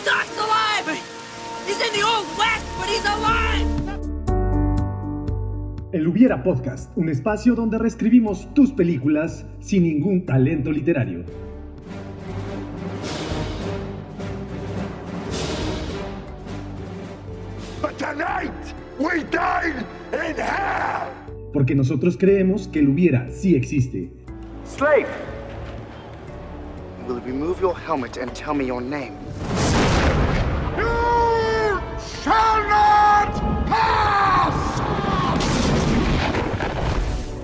The Doc's alive! He's in the Old West, but he's alive! El Hubiera Podcast, un espacio donde reescribimos tus películas sin ningún talento literario. But tonight, we in hell! Porque nosotros creemos que el Hubiera sí existe. Slave! Will you remove your helmet and tell me your name?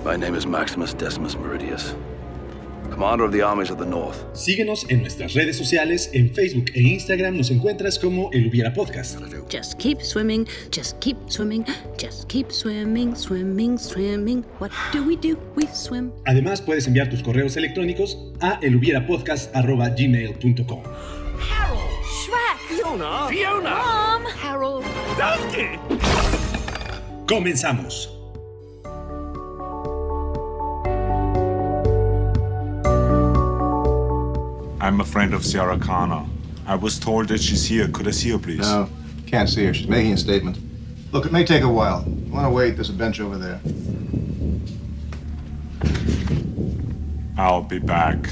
My name is Maximus Decimus Meridius, commander of the armies of the North. Síguenos en nuestras redes sociales, en Facebook e Instagram nos encuentras como El Hubiera Podcast. Just keep swimming, just keep swimming, just keep swimming, swimming, swimming. What do we do? We swim. Además puedes enviar tus correos electrónicos a elhubierapodcast.gmail.com Harold! Shrek! Fiona! Fiona! Mom! Harold! Donkey! Comenzamos. I'm a friend of Sierra Kana. I was told that she's here. Could I see her, please? No, can't see her. She's making a statement. Look, it may take a while. You want to wait? There's a bench over there. I'll be back.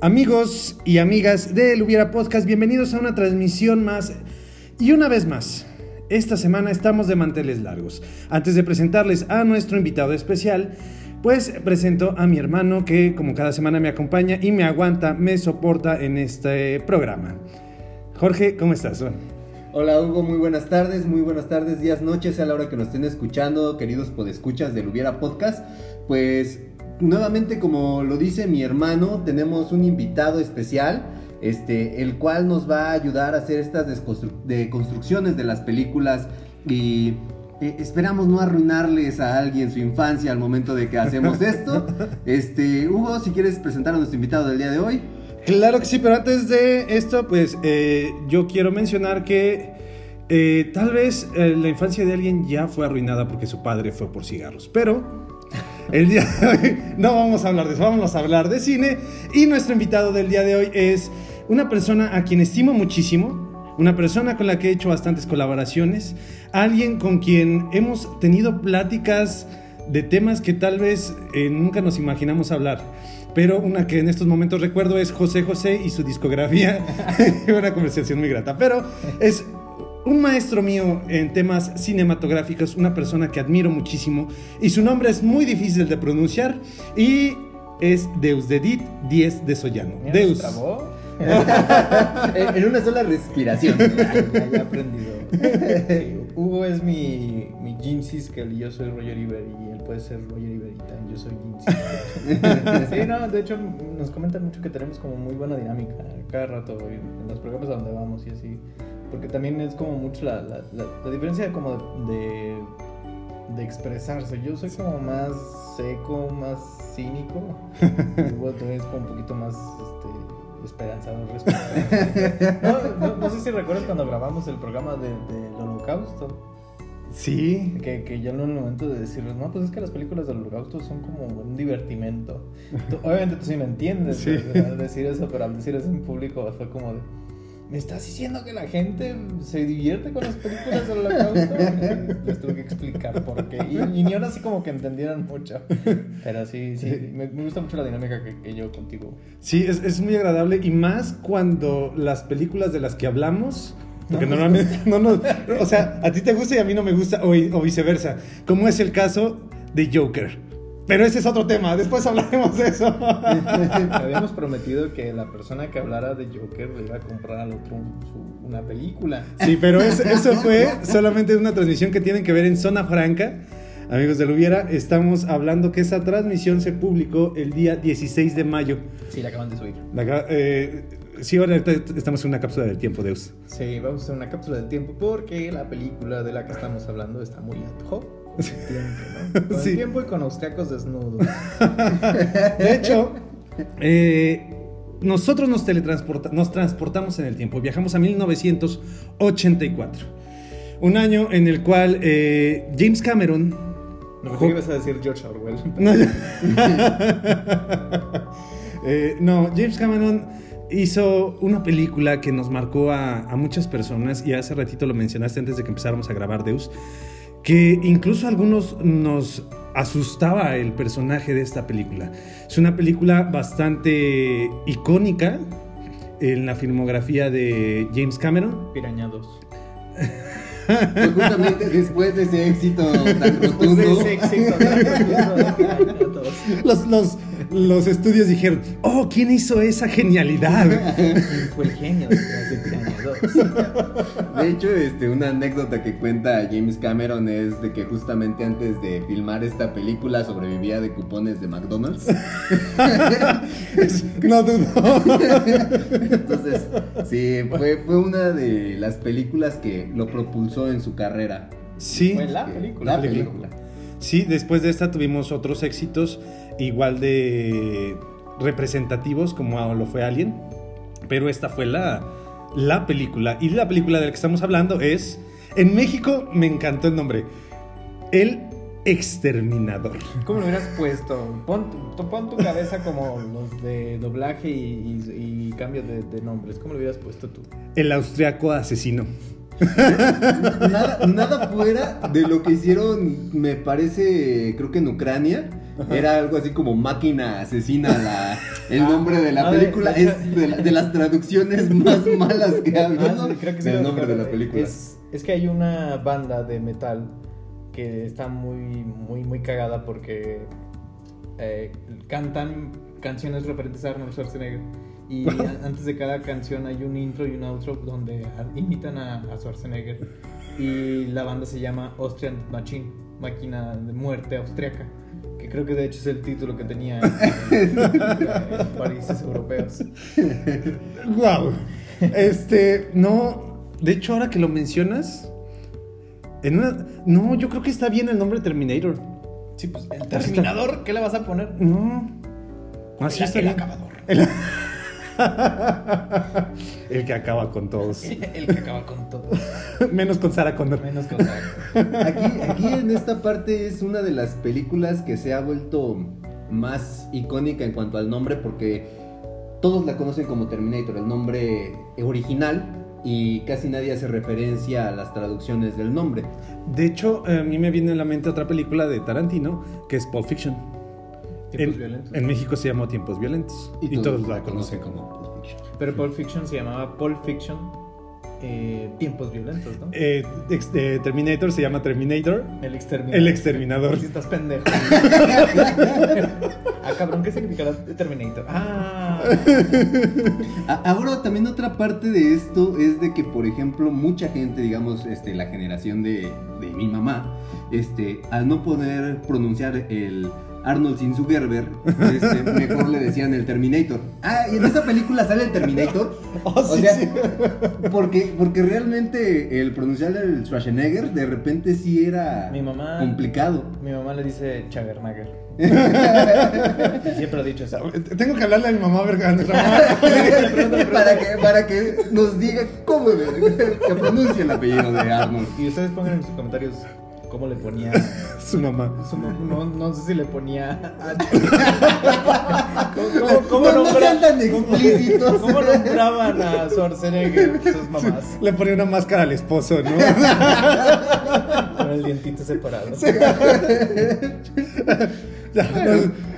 Amigos y amigas del Hubiera Podcast, bienvenidos a una transmisión más. Y una vez más, esta semana estamos de manteles largos. Antes de presentarles a nuestro invitado especial, pues presento a mi hermano que como cada semana me acompaña y me aguanta, me soporta en este programa. Jorge, ¿cómo estás? Hola Hugo, muy buenas tardes, muy buenas tardes, días, noches, a la hora que nos estén escuchando, queridos podescuchas del Hubiera Podcast. Pues nuevamente, como lo dice mi hermano, tenemos un invitado especial, este, el cual nos va a ayudar a hacer estas deconstrucciones de las películas y eh, esperamos no arruinarles a alguien su infancia al momento de que hacemos esto. Este, Hugo, si quieres presentar a nuestro invitado del día de hoy. Claro que sí, pero antes de esto, pues eh, yo quiero mencionar que eh, tal vez la infancia de alguien ya fue arruinada porque su padre fue por cigarros, pero el día de hoy no vamos a hablar de eso, vamos a hablar de cine y nuestro invitado del día de hoy es una persona a quien estimo muchísimo, una persona con la que he hecho bastantes colaboraciones, alguien con quien hemos tenido pláticas de temas que tal vez eh, nunca nos imaginamos hablar. Pero una que en estos momentos recuerdo es José José y su discografía. una conversación muy grata. Pero es un maestro mío en temas cinematográficos, una persona que admiro muchísimo. Y su nombre es muy difícil de pronunciar. Y es Deus Dedit 10 de Sollano. Deus. en en una sola respiración. Ya, ya he aprendido. Hugo es mi, mi Gene Siskel y yo soy Roger Ebert y él puede ser Roger Ebert y tan- yo soy Gene Siskel. Sí, no, de hecho nos comentan mucho que tenemos como muy buena dinámica cada rato en los programas a donde vamos y así. Porque también es como mucho la, la, la, la diferencia como de, de expresarse. Yo soy como más seco, más cínico. Hugo también es como un poquito más esperanzador respecto. No, no, no sé si recuerdas cuando grabamos el programa de- del Holocausto. Sí. Que, que yo en un momento de decirles, no, pues es que las películas del Holocausto son como un divertimento. Tú- obviamente tú sí me entiendes Sí. de- de decir eso, pero al decir eso en público fue como de, ¿me estás diciendo que la gente se divierte con las películas del Holocausto? Les tuve que explicar por qué. Y, y ni aún así como que entendieran mucho. Pero sí, sí, me, me gusta mucho la dinámica que, que yo contigo. Sí, es, es muy agradable y más cuando las películas de las que hablamos, porque No normalmente no nos, o sea, a ti te gusta y a mí no me gusta o, o viceversa, como es el caso de Joker. Pero ese es otro tema, después hablaremos de eso. Habíamos prometido que la persona que hablara de Joker le iba a comprar al otro su- una película. Sí, pero es- eso fue solamente una transmisión que tienen que ver en Zona Franca. Amigos de Lubiera, estamos hablando que esa transmisión se publicó el día 16 de mayo. Sí, la acaban de subir. La eh, sí, ahora estamos en una cápsula del tiempo, Deus. Sí, vamos a hacer una cápsula del tiempo porque la película de la que estamos hablando está muy ad hoc. Tiempo, ¿no? Con Sí. el tiempo y con austriacos desnudos. De hecho, eh, nosotros nos teletransporta, nos transportamos en el tiempo, viajamos a 1984. Un año en el cual eh, James Cameron No, que ibas a decir George Orwell. No, Eh, no, James Cameron hizo una película que nos marcó a, a muchas personas y hace ratito lo mencionaste antes de que empezáramos a grabar Deus, que incluso a algunos nos asustaba el personaje de esta película. Es una película bastante icónica en la filmografía de James Cameron. Piraña 2. Pues justamente después de ese éxito tan Después de rotundo. ese éxito tan rotundo de Piraña 2. Los, los, los estudios dijeron, oh, ¿quién hizo esa genialidad? ¿Quién fue el genio detrás de Piraña 2? De hecho, este, una anécdota que cuenta James Cameron es de que justamente antes de filmar esta película sobrevivía de cupones de McDonald's. no dudo. Entonces, sí, fue, fue una de las películas que lo propulsó en su carrera. Sí. Fue la película. La película. Sí, después de esta tuvimos otros éxitos igual de representativos como lo fue Alien, pero esta fue la, la película. Y la película de la que estamos hablando es, en México me encantó el nombre, El Exterminador. ¿Cómo lo hubieras puesto? Pon, tu- pon tu cabeza como los de doblaje y, y- y cambio de, de nombres. ¿Cómo lo hubieras puesto tú? El austriaco asesino. Nada, nada fuera de lo que hicieron, me parece, creo que en Ucrania. Era algo así como máquina asesina la- el nombre de la Ah, película. de es de, la- de las traducciones más malas que ha habido Ah, sí, creo que sí del lo nombre de la película. Es, es que hay una banda de metal que está muy, muy, muy cagada porque eh, cantan canciones referentes a Arnold Schwarzenegger. Y antes de cada canción hay un intro y un outro donde imitan a, a Schwarzenegger. Y la banda se llama Austrian Machine, máquina de muerte austriaca. Que creo que de hecho es el título que tenía en, en países europeos. Wow. Este, no. De hecho, ahora que lo mencionas. En una. No, yo creo que está bien el nombre Terminator. Sí, pues el Terminador, ¿qué le vas a poner? No. Así El- está el bien. acabador. El... El que acaba con todos. El que acaba con todo. Menos con Sarah Connor. Menos con Aquí, aquí en esta parte es una de las películas que se ha vuelto más icónica en cuanto al nombre porque todos la conocen como Terminator, el nombre original, y casi nadie hace referencia a las traducciones del nombre. De hecho, a mí me viene a la mente otra película de Tarantino que es Pulp Fiction. Tiempos En, violentos. en México se llamó Tiempos Violentos. Y, todos la conocen como. Pulp Fiction. Pero Pulp Fiction se llamaba Pulp Fiction eh, Tiempos Violentos, ¿no? Eh, ex- eh, Terminator se llama Terminator. El exterminador. El exterminador. Si estás pendejo. ah, cabrón, ¿qué significará Terminator? Ah. Ahora también otra parte de esto es de que, por ejemplo, mucha gente, digamos, este, la generación de, de mi mamá, este, al no poder pronunciar el Arnold Schwarzenegger, este, mejor le decían el Terminator. Ah, y en esa película sale el Terminator. Oh, o sí, sea, sí. porque, porque realmente el pronunciar el Schwarzenegger de repente sí era Mi mamá- complicado. Mi mamá le dice Chagernagger. Siempre ha dicho eso. Tengo que hablarle a mi mamá, verga, a nuestra mamá. para, que, para que nos diga cómo que pronuncie el apellido de Arnold. Y ustedes pongan en sus comentarios cómo le ponía. Su mamá. su no, no sé si le ponía. ¿Cómo, cómo, cómo No, no nombra- sean tan cómo- explícitos. ¿Cómo nombraban a Schwarzenegger sus mamás? Le ponía una máscara al esposo, ¿no? Con el dientito separado. Ya,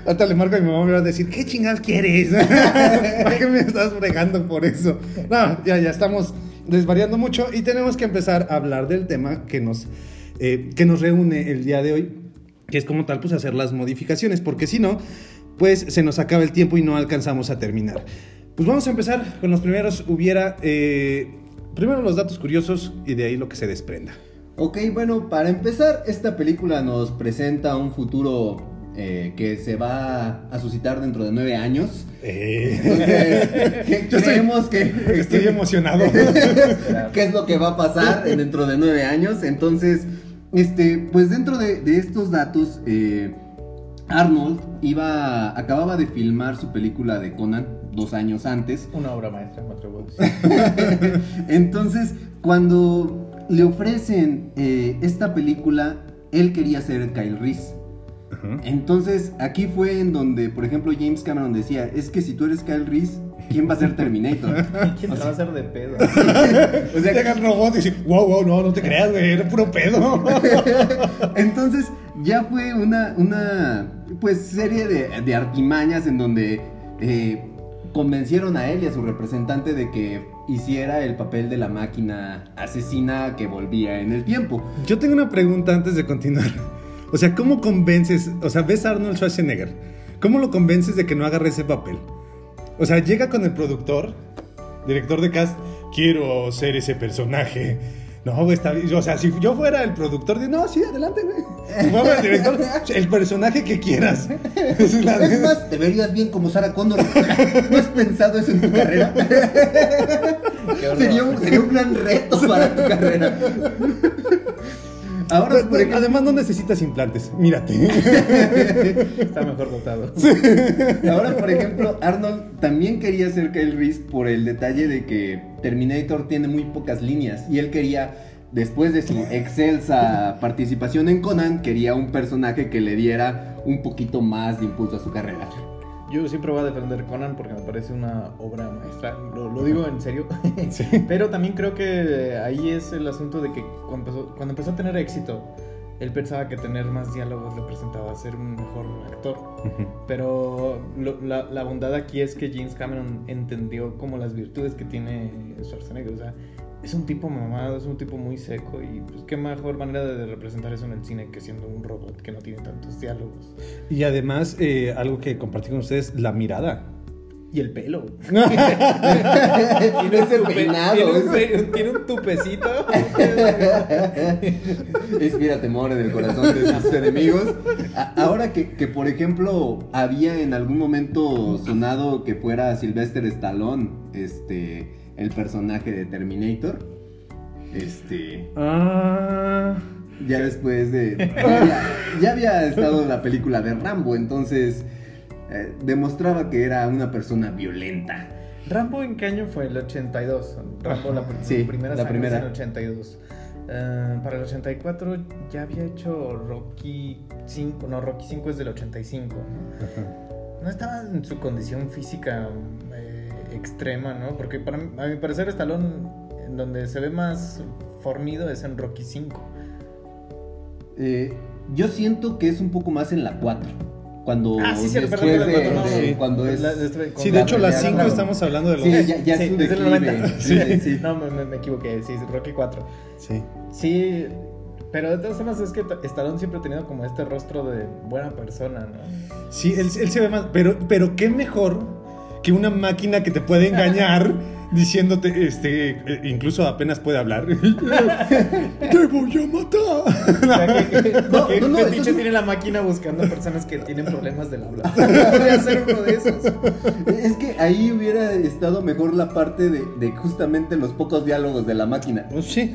hasta le marco a mi mamá y me va a decir, ¿qué chingadas quieres? ¿Para qué me estás fregando por eso? No, ya, ya estamos desvariando mucho y tenemos que empezar a hablar del tema que nos, eh, que nos reúne el día de hoy, que es como tal, pues hacer las modificaciones, porque si no, pues se nos acaba el tiempo y no alcanzamos a terminar. Pues vamos a empezar con los primeros, hubiera, eh, primero los datos curiosos y de ahí lo que se desprenda. Ok, bueno, para empezar, esta película nos presenta un futuro eh, que se va a suscitar dentro de nueve años. Eh, Entonces, Yo estoy- creemos que estoy emocionado. qué es lo que va a pasar en- dentro de nueve años. Entonces, este, pues dentro de, de estos datos, eh, Arnold iba, acababa de filmar su película de Conan dos años antes. Una obra maestra, me atrevo. Entonces, cuando le ofrecen eh, esta película, él quería ser Kyle Reese. Entonces, aquí fue en donde, por ejemplo, James Cameron decía, es que si tú eres Kyle Reese, ¿quién va a ser Terminator? ¿Quién te va a hacer de pedo? O sea, Llega el robot y dice, wow, wow, no, no te creas, güey, era puro pedo. Entonces ya fue una, una pues serie de, de artimañas en donde eh, convencieron a él y a su representante de que hiciera el papel de la máquina asesina que volvía en el tiempo. Yo tengo una pregunta antes de continuar. O sea, ¿cómo convences? O sea, ves a Arnold Schwarzenegger. ¿Cómo lo convences de que no agarre ese papel? O sea, llega con el productor, director de cast, quiero ser ese personaje. No, güey, está bien. O sea, si yo fuera el productor, de no, sí, adelante, güey. Si fuera el director, el personaje que quieras. Es la- Es más, te verías bien como Sarah Connor. ¿No has pensado eso en tu carrera? sería, un, sería un gran reto para tu carrera. Ahora, por ejemplo, Además, no necesitas implantes. Mírate. Está mejor dotado. Ahora, por ejemplo, Arnold también quería ser Kyle Reese por el detalle de que Terminator tiene muy pocas líneas y él quería, después de su excelsa participación en Conan, quería un personaje que le diera un poquito más de impulso a su carrera. Yo siempre voy a defender Conan porque me parece una obra maestra. Lo, lo digo en serio. Pero también creo que ahí es el asunto de que cuando empezó, cuando empezó a tener éxito, él pensaba que tener más diálogos le presentaba ser un mejor actor. Pero lo- la, la bondad aquí es que James Cameron entendió como las virtudes que tiene Schwarzenegger. O sea, es un tipo mamado, es un tipo muy seco y pues qué mejor manera de representar eso en el cine que siendo un robot que no tiene tantos diálogos. Y además, eh, algo que compartí con ustedes, la mirada. Y el pelo. Tiene ese peinado, Tiene un, tiene un tupecito. Inspira temor en el corazón de sus enemigos. A- ahora que, que, por ejemplo, había en algún momento sonado que fuera Sylvester Stallone, este, el personaje de Terminator. Este, Ah. ya después de. Ya había, ya había estado en la película de Rambo, entonces eh, demostraba que era una persona violenta. ¿Rambo en qué año fue? El 82. Rambo, la, pr- Sí, primera la primera. en el 82. Eh, para el 84 ya había hecho Rocky 5. No, Rocky 5 es del 85. ¿no? No estaba en su condición física extrema, ¿no? Porque para mí- a mi parecer Stallone, en donde se ve más formido es en Rocky 5. Eh, yo siento que es un poco más en la 4. Cuando Ah, sí, sí, después perdón, de- perdón, no, de- sí. cuando es La- estoy con Sí, de la hecho, las pelea 5 Rambo. estamos hablando de los. Sí, ya, ya Sí, es desde el declive. 90. Sí, sí. No, me, me- me equivoqué. Sí, Rocky 4. Sí. Sí, pero de todas formas es que Stallone siempre ha tenido como este rostro de buena persona, ¿no? Sí, él, él se ve más. Pero, pero qué mejor que una máquina que te puede engañar diciéndote, este, eh, incluso apenas puede hablar. ¡Te voy a matar! O sea, que, que, No, que no, no, entonces- tiene la máquina buscando personas que tienen problemas del habla. Podría ser uno de esos. Es que ahí hubiera estado mejor la parte de, de justamente los pocos diálogos de la máquina. Pues sí.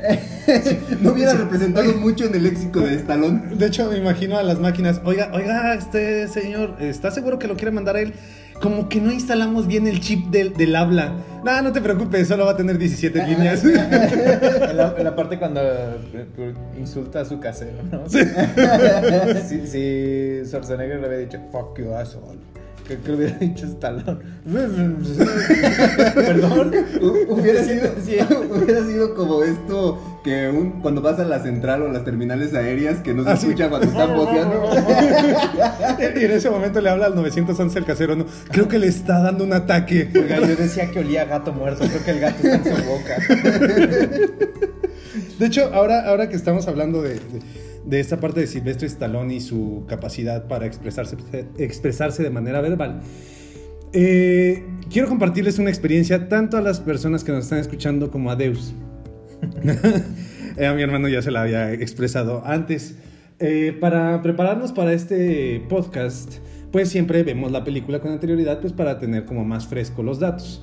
No hubiera representado mucho en el léxico de Stallone. De hecho, me imagino a las máquinas. Oiga, oiga, este señor, ¿está seguro que lo quiere mandar a él? Como que no instalamos bien el chip del, del habla. No, no te preocupes, solo va a tener 17 líneas. En la, en la parte cuando eh, insulta a su casero, ¿no? Sí. Si, si Schwarzenegger le había dicho, fuck you, asshole. Que, que le hubiera dicho Stallone. Perdón. Hu- Hubiera sido, Sí. hubiera sido como esto que un, cuando vas a la central o las terminales aéreas que no se Ah, sí. escucha cuando están voceando. y en ese momento le habla al 911 el casero, no. Creo que le está dando un ataque. Oiga, yo decía que olía a gato muerto. Creo que el gato está en su boca. De hecho, ahora, ahora que estamos hablando de, de- de esta parte de Silvestre Stallone y su capacidad para expresarse, expresarse de manera verbal, eh, quiero compartirles una experiencia tanto a las personas que nos están escuchando como a Deus. Eh, a mi hermano ya se la había expresado antes. Eh, para prepararnos para este podcast, pues siempre vemos la película con anterioridad, pues para tener como más fresco los datos.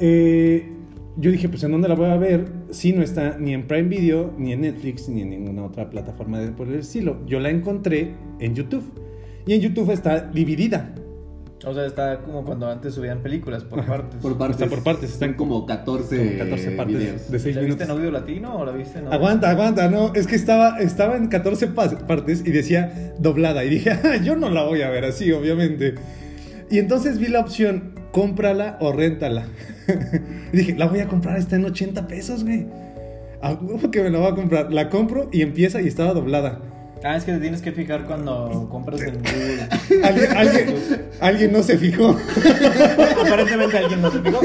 Eh, yo dije, pues ¿en dónde la voy a ver? Si no está ni en Prime Video, ni en Netflix, ni en ninguna otra plataforma de, por el estilo. Yo la encontré en YouTube. Y en YouTube está dividida. O sea, está como cuando antes subían películas por partes. Por partes. Está por partes, están como 14, como 14 partes videos. de 6 ¿La viste minutos. en audio latino o la viste en audio? Aguanta, aguanta, no, es que estaba, estaba en 14 pas- partes y decía doblada. Y dije, "Ah, yo no la voy a ver así, obviamente. Y entonces vi la opción, cómprala o réntala. y dije, la voy a comprar, está en 80 pesos, güey. A huevo que me la voy a comprar. La compro y empieza y estaba doblada. Ah, es que te tienes que fijar cuando compras en Google. Alguien, alguien, alguien no se fijó. Aparentemente alguien no se fijó.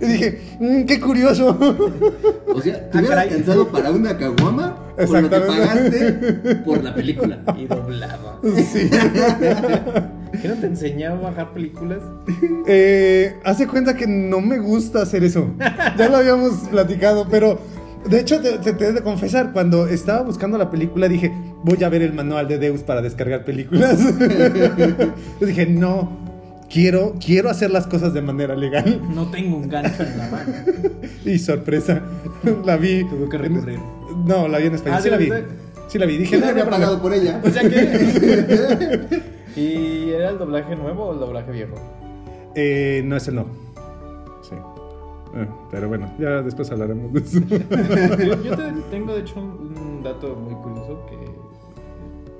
Y dije, "Mm, qué curioso. O sea, te Ah, hubiera caray. alcanzado para una caguama por lo que pagaste por la película. Y doblaba. Sí. ¿Qué no te enseñaba a bajar películas? Eh, hace cuenta que no me gusta hacer eso. Ya lo habíamos platicado, pero de hecho te, te, te he de confesar, cuando estaba buscando la película dije, voy a ver el manual de Deus para descargar películas. Yo dije, no, quiero, quiero hacer las cosas de manera legal. No tengo un gancho en la mano. Y sorpresa, la vi. Tuve que recurrir. No, la vi en español. Ah, sí ¿sí la vi. Sí la vi. Dije, no, no había pagado por ella. O sea que. ¿Y era el doblaje nuevo o el doblaje viejo? Eh, no, ese no. Sí. Eh, pero bueno, ya después hablaremos de eso. Yo, te- tengo de hecho un dato muy curioso que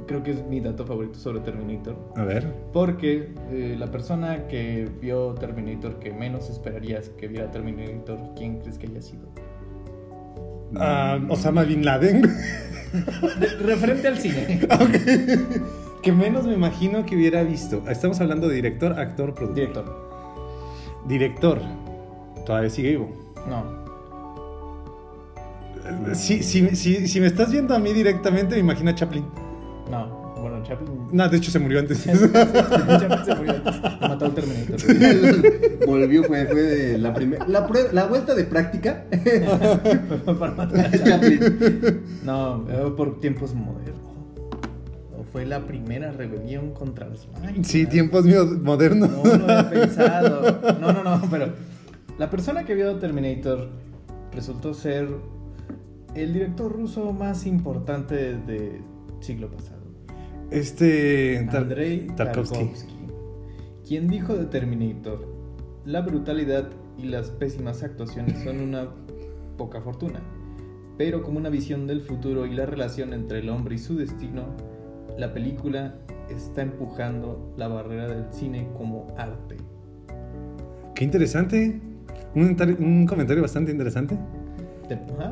creo que es mi dato favorito sobre Terminator. A ver. Porque eh, la persona que vio Terminator que menos esperarías que viera Terminator, ¿quién crees que haya sido? Ah, Osama Bin Laden. De- referente al cine. que menos me imagino que hubiera visto. Estamos hablando de director, actor, productor. Director. Director. Todavía sigue vivo. No. Si, si, si, si me estás viendo a mí directamente, me imagino a Chaplin. No. Bueno, Chaplin. No, de hecho se murió antes. Chaplin se murió antes. Lo mató el Terminator. Volvió, fue, fue de la primera. La, prue- la vuelta de práctica. Para matar a Chaplin. No, eh, por tiempos modernos. Fue la primera rebelión contra las máquinas. sí, tiempos modernos. No lo he pensado. No, no, no, pero la persona que vio Terminator resultó ser el director ruso más importante del siglo pasado. Este. Andrei Tarkovsky. Tarkovsky, quien dijo de Terminator, la brutalidad y las pésimas actuaciones son una poca fortuna, pero como una visión del futuro y la relación entre el hombre y su destino, la película está empujando la barrera del cine como arte. Qué interesante. Un, tar- un comentario bastante interesante.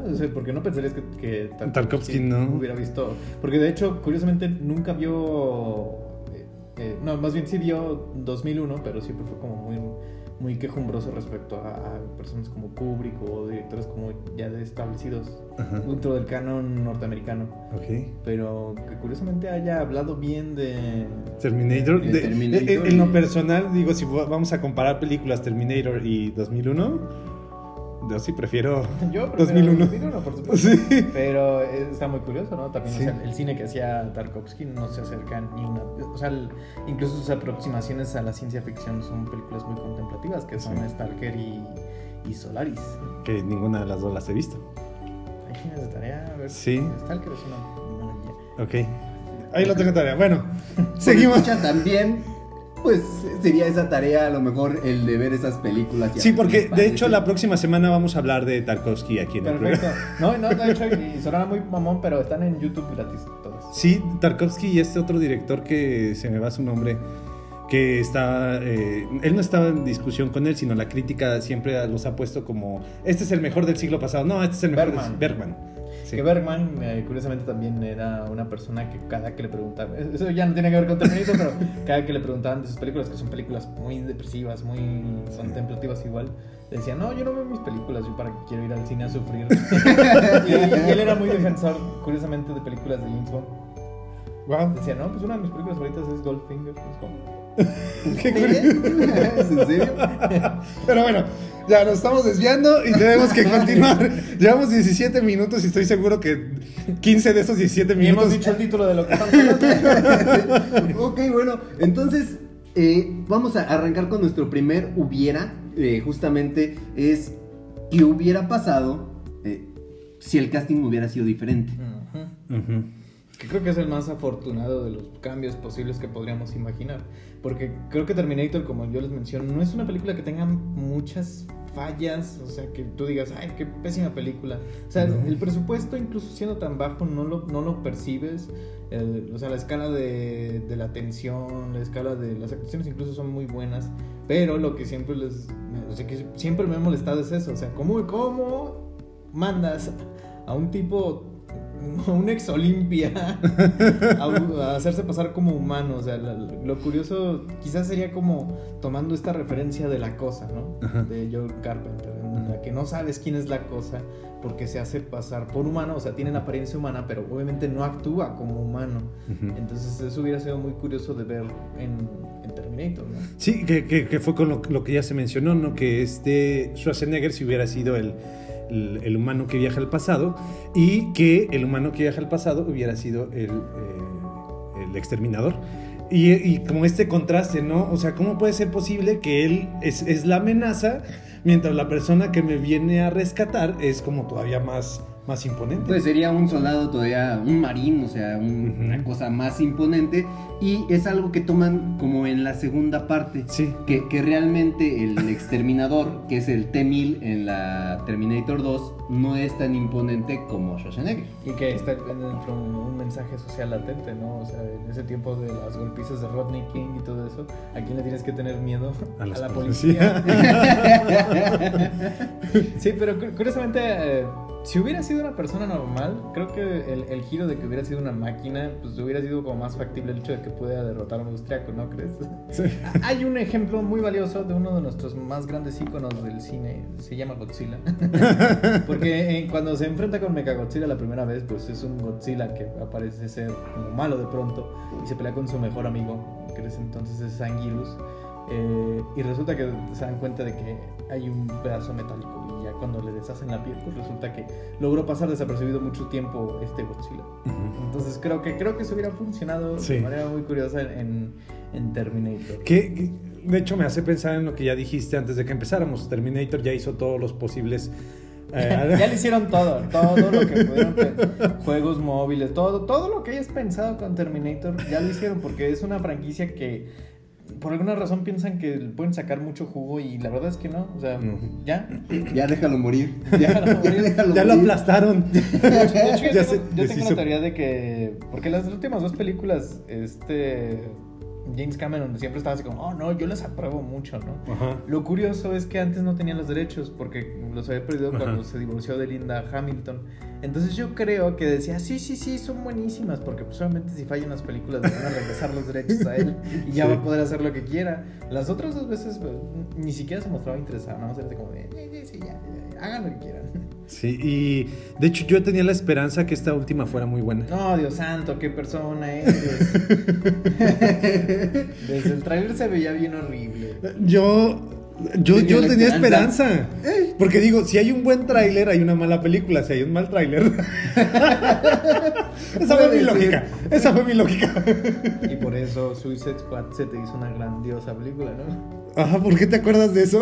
O sea, porque no pensarías que, que Tarkovsky no. hubiera visto. Porque de hecho, curiosamente, nunca vio. eh, eh, no, más bien sí vio 2001, pero siempre fue como muy, muy quejumbroso respecto a, a personas como Kubrick o directores como ya establecidos Ajá. dentro del canon norteamericano. Ok. Pero que curiosamente haya hablado bien de. Terminator. De de- Terminator eh, en lo personal, digo, si va- vamos a comparar películas Terminator y 2001, yo sí prefiero, Yo prefiero 2001. 2001, por supuesto. Sí. Pero eh, está muy curioso, ¿no? También o Sí. sea, el cine que hacía Tarkovsky no se acerca ni una. O sea, el- incluso sus aproximaciones a la ciencia ficción son películas muy contemplativas, que son Sí. Stalker y, y Solaris. Que ninguna de las dos las he visto. Hay de tarea, a ver. Sí. Stalker es una. Ok. Ahí lo tengo tarea. Bueno, seguimos. escucha también, pues sería esa tarea a lo mejor el de ver esas películas. y Sí, porque de hecho parece. la próxima semana vamos a hablar de Tarkovsky aquí en el Perfecto. programa. No, no, de hecho, y sonaba muy mamón, pero están en YouTube gratis todos. Sí, Tarkovsky y este otro director que se me va su nombre, que está, eh, él no estaba en discusión con él, sino la crítica siempre los ha puesto como, este es el mejor del siglo pasado, no, este es el mejor Bergman. Bergman. Sí. Que Bergman, eh, curiosamente, también era una persona que cada que le preguntaban, eso ya no tiene que ver con Terminator, pero cada que le preguntaban de sus películas, que son películas muy depresivas, muy contemplativas igual, decía, no, yo no veo mis películas, yo para qué quiero ir al cine a sufrir. y, y él era muy defensor, curiosamente, de películas de James Bond. Wow. Decía, no, pues una de mis películas favoritas es Goldfinger. Pues, ¿cómo? Qué. ¿Es en serio? Pero bueno, ya nos estamos desviando y tenemos que continuar. Llevamos 17 minutos y estoy seguro que 15 de esos 17 Y minutos... hemos dicho el título de lo que estamos hablando. ok, bueno, entonces eh, vamos a arrancar con nuestro primer hubiera. eh, justamente es qué hubiera pasado eh, si el casting hubiera sido diferente. Ujú. Ujú. Que creo que es el más afortunado de los cambios posibles que podríamos imaginar. Porque creo que Terminator, como yo les menciono, no es una película que tenga muchas fallas, o sea, que tú digas, ay, qué pésima película. O sea, el presupuesto, incluso siendo tan bajo, no lo, no lo percibes. El- o sea, la escala de, de la tensión, la escala de las actuaciones incluso son muy buenas. Pero lo que siempre les... O sea, que siempre me ha molestado es eso. O sea, ¿cómo, cómo mandas a un tipo... a un ex Olimpia a, a hacerse pasar como humano. O sea, la- lo curioso quizás sería como tomando esta referencia de la cosa, ¿no? Ajá. De Joe Carpenter, en la que no sabes quién es la cosa porque se hace pasar por humano, o sea, tiene la apariencia humana, pero obviamente no actúa como humano. Entonces eso hubiera sido muy curioso de ver en, en Terminator, ¿no? Sí, que, que- que fue con lo, lo que ya se mencionó, ¿no? Que este Schwarzenegger si hubiera sido el, el- humano que viaja al pasado y que el humano que viaja al pasado hubiera sido el, eh, el exterminador. Y, y como este contraste, ¿no? O sea, ¿cómo puede ser posible que él es, es la amenaza mientras la persona que me viene a rescatar es como todavía más, más imponente? Pues sería un soldado todavía, un marín, o sea, un- una cosa más imponente. Y es algo que toman como en la segunda parte. Sí. Que, que realmente el exterminador, que es el T-1000 en la Terminator 2, no es tan imponente como Schwarzenegger. Y que está dentro un, un mensaje social latente, ¿no? O sea, en ese tiempo de las golpizas de Rodney King y todo eso, ¿a quién le tienes que tener miedo? A la policía. sí, pero cu- curiosamente, eh, si hubiera sido una persona normal, creo que el, el giro de que hubiera sido una máquina, pues hubiera sido como más factible el hecho de que pudiera derrotar a un austriaco, ¿no crees? Sí. Hay un ejemplo muy valioso de uno de nuestros más grandes íconos del cine, se llama Godzilla. Porque eh, cuando se enfrenta con Mechagodzilla la primera vez, pues es un Godzilla que aparece ser como malo de pronto y se pelea con su mejor amigo, que en entonces es Anguirus. Eh, y resulta que se dan cuenta de que hay un pedazo metálico y ya cuando le deshacen la piel, pues resulta que logró pasar desapercibido mucho tiempo este Godzilla. Entonces creo que creo que eso hubiera funcionado Sí. de manera muy curiosa en, en Terminator. Que, que, de hecho me hace pensar en lo que ya dijiste antes de que empezáramos. Terminator ya hizo todos los posibles. eh, ya le hicieron todo, todo lo que pudieron, juegos móviles, todo, todo lo que hayas pensado con Terminator, ya lo hicieron porque es una franquicia que por alguna razón piensan que pueden sacar mucho jugo y la verdad es que no, o sea, ya. Ya déjalo morir. Ya déjalo morir. déjalo ya lo aplastaron. De hecho, de hecho, yo Ya tengo, se yo tengo deshizo. una teoría de que. Porque las últimas dos películas, este. James Cameron siempre estaba así como, oh no, yo les apruebo mucho, ¿no? Ajá. Lo curioso es que antes no tenían los derechos porque los había perdido Ajá. cuando se divorció de Linda Hamilton. Entonces yo creo que decía, sí, sí, sí, son buenísimas porque pues, solamente si fallan las películas van a regresar los derechos a él y ya Sí. va a poder hacer lo que quiera. Las otras dos veces pues, ni siquiera se mostraba interesado, nada más era como de, "Eh, eh, sí, ya, ya, ya, hagan lo que quieran. Sí, y de hecho yo tenía la esperanza que esta última fuera muy buena. No, Dios santo, qué persona eres. Desde el tráiler se veía bien horrible. Yo, yo, Tenía yo tenía esperanza. esperanza. Porque digo, si hay un buen tráiler, hay una mala película. Si hay un mal tráiler. Esa fue mi lógica. Esa fue mi lógica. Y por eso Suicide Squad se te hizo una grandiosa película, ¿no? Ajá, ¿por qué te acuerdas de eso?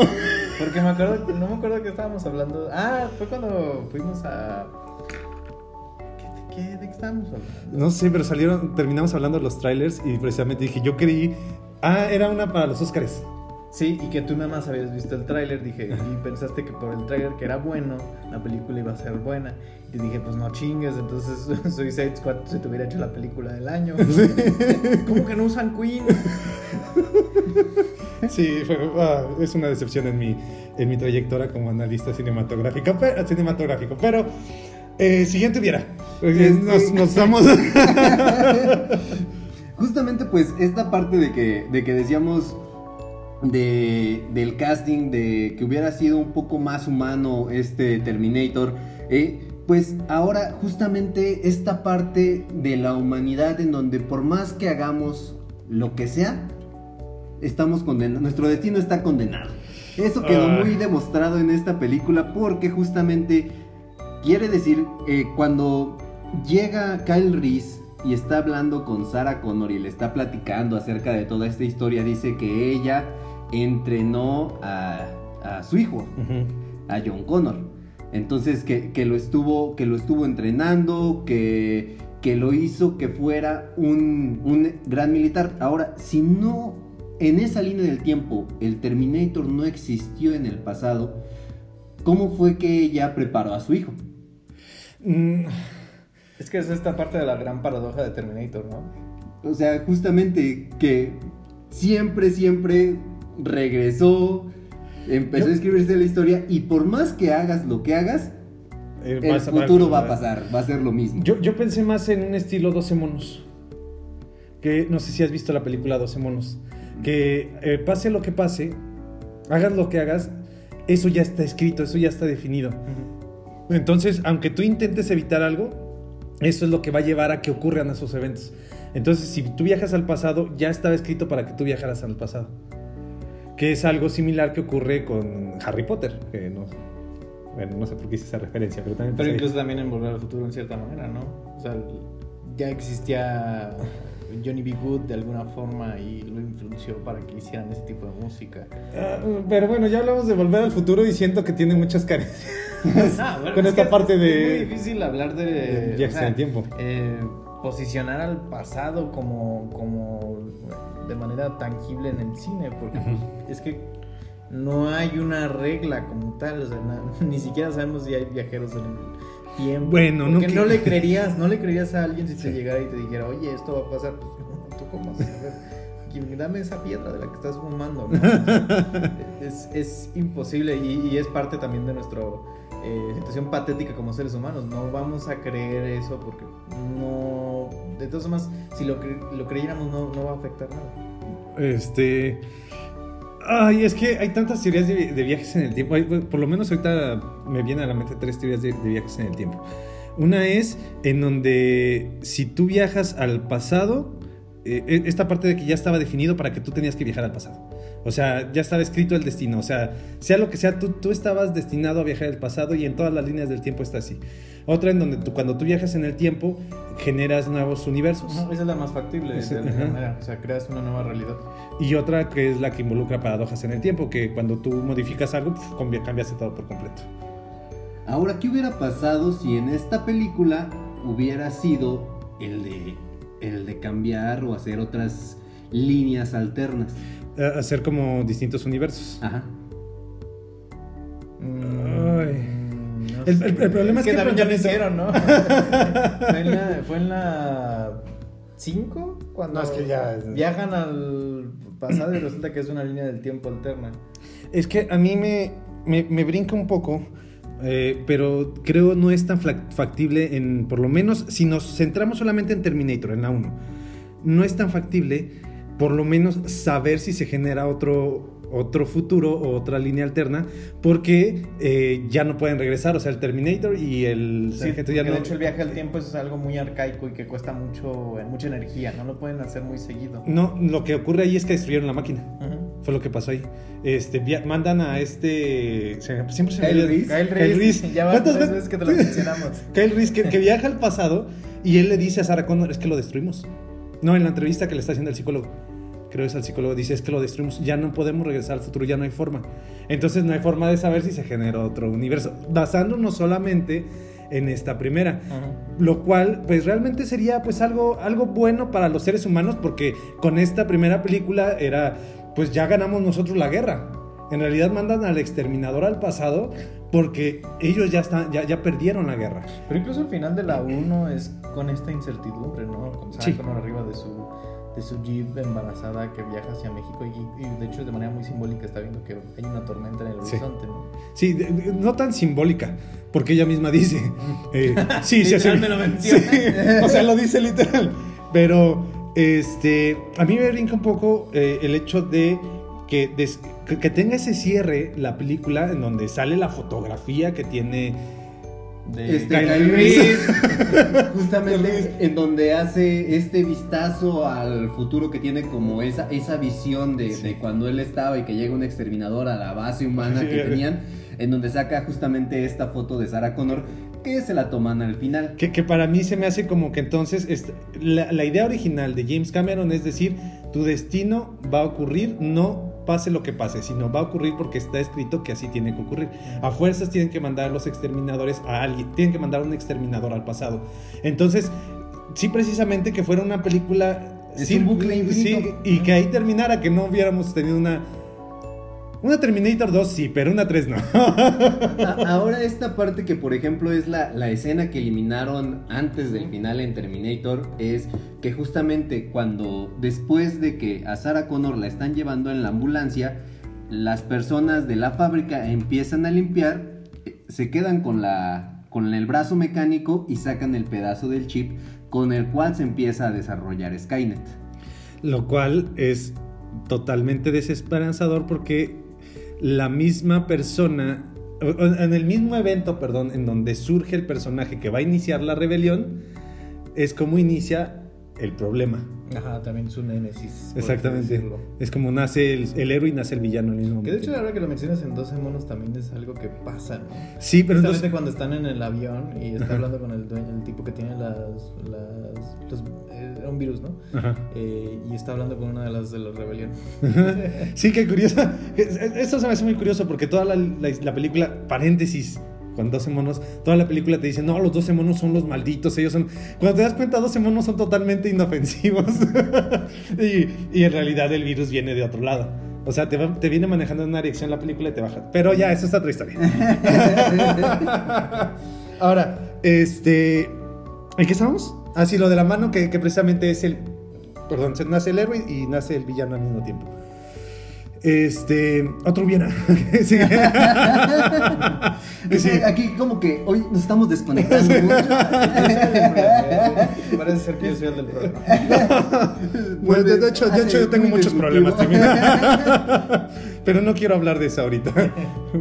Porque me acuerdo, no me acuerdo que estábamos hablando. Ah, fue cuando fuimos a. ¿Qué, qué- de qué estábamos hablando? No sé, pero salieron, terminamos hablando de los trailers y precisamente dije, yo creí, ah, era una para los Óscares. Sí, y que tú nada más habías visto el tráiler, dije, y pensaste que por el tráiler que era bueno, la película iba a ser buena. Y dije, pues no chingues, entonces Suicide Squad se te hubiera hecho la película del año. ¿Cómo que no usan Queen? Sí, fue- ah, es una decepción en mi, en mi trayectoria como analista cinematográfica, pero, cinematográfico. Pero, eh, siguiente hubiera. Este- Nos, nos damos. Justamente pues esta parte de que, de que decíamos de, del casting, de que hubiera sido un poco más humano este Terminator, eh, pues ahora justamente esta parte de la humanidad en donde por más que hagamos lo que sea, estamos condenados, nuestro destino está condenado. Eso quedó Ah. muy demostrado en esta película porque justamente quiere decir eh, cuando llega Kyle Reese y está hablando con Sarah Connor y le está platicando acerca de toda esta historia, dice que ella entrenó a, a su hijo, a John Connor. Entonces que, que lo estuvo, que lo estuvo entrenando, que, que lo hizo que fuera un, un gran militar. Ahora, si no, en esa línea del tiempo, el Terminator no existió en el pasado, ¿cómo fue que ella preparó a su hijo? Mm, Es que es esta parte de la gran paradoja de Terminator, ¿no? O sea, justamente que siempre, siempre regresó, empezó Yo- a escribirse la historia y por más que hagas lo que hagas, eh, el futuro va a pasar, va a ser lo mismo. Yo, yo pensé más en un estilo 12 monos. Que no sé si has visto la película 12 monos. Que eh, pase lo que pase, hagas lo que hagas, eso ya está escrito, eso ya está definido. Entonces, aunque tú intentes evitar algo, eso es lo que va a llevar a que ocurran esos eventos. Entonces, si tú viajas al pasado, ya estaba escrito para que tú viajaras al pasado. Que es algo similar que ocurre con Harry Potter. Que no, bueno, no sé por qué hice esa referencia, pero también Pero incluso también en Volver al Futuro en cierta manera, ¿no? O sea, ya existía Johnny B. Good de alguna forma y lo influenció para que hicieran ese tipo de música. Ah, pero bueno, ya hablamos de volver al futuro y siento que tiene muchas carencias. Ah, bueno, Con es esta parte es, de- Es muy difícil hablar de. en tiempo. eh, posicionar al pasado como, como de manera tangible en el cine, porque es que no hay una regla como tal, o sea, ni siquiera sabemos si hay viajeros en el tiempo. Bueno, no porque que- no le creerías, no le creerías a alguien si te llegara y te dijera, oye, esto va a pasar, pues tú cómo vas a saber? Dame esa piedra de la que estás fumando. ¿no? es, es imposible y, y es parte también de nuestra situación patética como seres humanos. No vamos a creer eso porque no. De todas formas, si lo, cre- lo creyéramos, no, no va a afectar nada. Este. Ay, es que hay tantas teorías de, viajes en el tiempo. Por lo menos ahorita me vienen a la mente tres teorías de, viajes en el tiempo. Una es en donde si tú viajas al pasado, eh, eh, esta parte de que ya estaba definido para que tú tenías que viajar al pasado. O sea, ya estaba escrito el destino. O sea, sea lo que sea, tú, tú estabas destinado a viajar al pasado y en todas las líneas del tiempo está así. Otra en donde tú, cuando tú viajas en el tiempo, generas nuevos universos. Ajá, esa es la más factible de alguna manera. O sea, creas una nueva realidad. Y otra que es la que involucra paradojas en el tiempo, que cuando tú modificas algo, pf, cambi- cambiaste todo por completo. Ahora, ¿qué hubiera pasado si en esta película hubiera sido el de, el de cambiar o hacer otras líneas alternas? Hacer como distintos universos. Ajá. Ay. Mm, no El- sé. el- el problema es que también ya lo hicieron, ¿no? fue en la. Fue en la 5 cuando No, es que ya- viajan al pasado y resulta que es una línea del tiempo alterna. Es que a mí me, me, me brinca un poco, eh, pero creo no es tan factible en, por lo menos, si nos centramos solamente en Terminator, en la 1, no es tan factible, por lo menos, saber si se genera otro otro futuro o otra línea alterna porque eh, ya no pueden regresar o sea el Terminator y el Sí, ya de no hecho el viaje al tiempo es algo muy arcaico y que cuesta mucho, mucha energía, no lo pueden hacer muy seguido. no lo que ocurre ahí es que destruyeron la máquina fue lo que pasó ahí este mandan a este siempre se me Kyle Reese. Kyle Reese, ya van ¿Cuántas veces que te lo mencionamos. Kyle Reese que, que viaja al pasado y él le dice a Sarah Connor, es que lo destruimos. No, en la entrevista que le está haciendo el psicólogo. Creo que es al psicólogo, dice, es que lo destruimos, ya no podemos regresar al futuro, ya no hay forma. Entonces no hay forma de saber si se genera otro universo, basándonos solamente en esta primera. Lo cual, pues realmente sería pues algo, algo bueno para los seres humanos porque con esta primera película era, pues ya ganamos nosotros la guerra. En realidad mandan al exterminador al pasado porque ellos ya, están, ya, ya perdieron la guerra. Pero incluso el final de la 1 es con esta incertidumbre, ¿no? Con Sarah Sí. Arriba de su, de su jeep embarazada que viaja hacia México y, y de hecho de manera muy simbólica está viendo que hay una tormenta en el Sí. horizonte, ¿no? Sí, de- de- no tan simbólica, porque ella misma dice. eh, sí, sí, sí. me lo menciona. Sí, o sea, lo dice literal. Pero, este, a mí me brinca un poco eh, el hecho de que, des- que, que tenga ese cierre la película en donde sale la fotografía que tiene. De Este, Kyle Reese. Justamente en donde hace este vistazo al futuro que tiene como esa, esa visión de, de cuando él estaba y que llega un exterminador a la base humana Sí. que tenían, en donde saca justamente esta foto de Sarah Connor que se la toman al final. Que, que para mí se me hace como que entonces es- la, la idea original de James Cameron es decir, tu destino va a ocurrir, no pase lo que pase, sino va a ocurrir porque está escrito que así tiene que ocurrir. A fuerzas tienen que mandar los exterminadores a alguien, tienen que mandar un exterminador al pasado. Entonces, sí, precisamente que fuera una película. Es sí, un bucle sí, infinito. y que ahí terminara, que no hubiéramos tenido una. Una Terminator 2, sí, pero una 3 no. Ahora esta parte que por ejemplo es la, la escena que eliminaron antes del final en Terminator es que justamente cuando después de que a Sarah Connor la están llevando en la ambulancia, las personas de la fábrica empiezan a limpiar, se quedan con la con el brazo mecánico y sacan el pedazo del chip con el cual se empieza a desarrollar Skynet. Lo cual es totalmente desesperanzador porque la misma persona, en el mismo evento, perdón, en donde surge el personaje que va a iniciar la rebelión, es como inicia el problema. Ajá, también es un némesis. Exactamente. Es como nace el, el héroe y nace el villano al mismo Que de momento. hecho, ahora que lo mencionas en 12 monos, también es algo que pasa, ¿no? Sí, pero entonces- cuando están en el avión y está Ajá. hablando con el dueño, el tipo que tiene las. las los- eh, era un virus, ¿no? Ajá. Eh, y está hablando con una de las de la rebelión. Sí, qué curioso. Eso se me hace muy curioso porque toda la, la- la película, paréntesis, con 12 monos, toda la película te dice, no, los 12 monos son los malditos, ellos son... Cuando te das cuenta, 12 monos son totalmente inofensivos. y, y en realidad el virus viene de otro lado. O sea, te, va- te viene manejando en una dirección la película y te baja. Pero ya, esa es otra historia. Ahora, este... ¿En qué estamos? Ah, sí, lo de la mano, que, que precisamente es el... Perdón, se- nace el héroe y nace el villano al mismo tiempo. Este... Otro hubiera. Sí. Aquí como que hoy nos estamos desconectando mucho. Parece ser que yo soy el del programa. Bueno, de, de hecho, de hecho yo tengo muchos problemas también. Pero no quiero hablar de eso ahorita.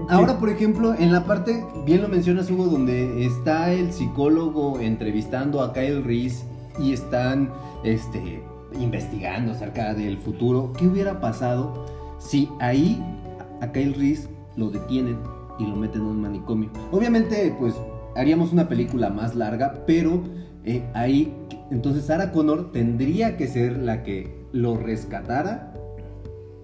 Ahora, por ejemplo, en la parte, bien lo mencionas Hugo, donde está el psicólogo entrevistando a Kyle Reese y están este, investigando acerca del futuro, ¿qué hubiera pasado si ahí a Kyle Reese lo detienen y lo meten en un manicomio? Obviamente, pues haríamos una película más larga, pero eh, ahí, entonces Sarah Connor tendría que ser la que lo rescatara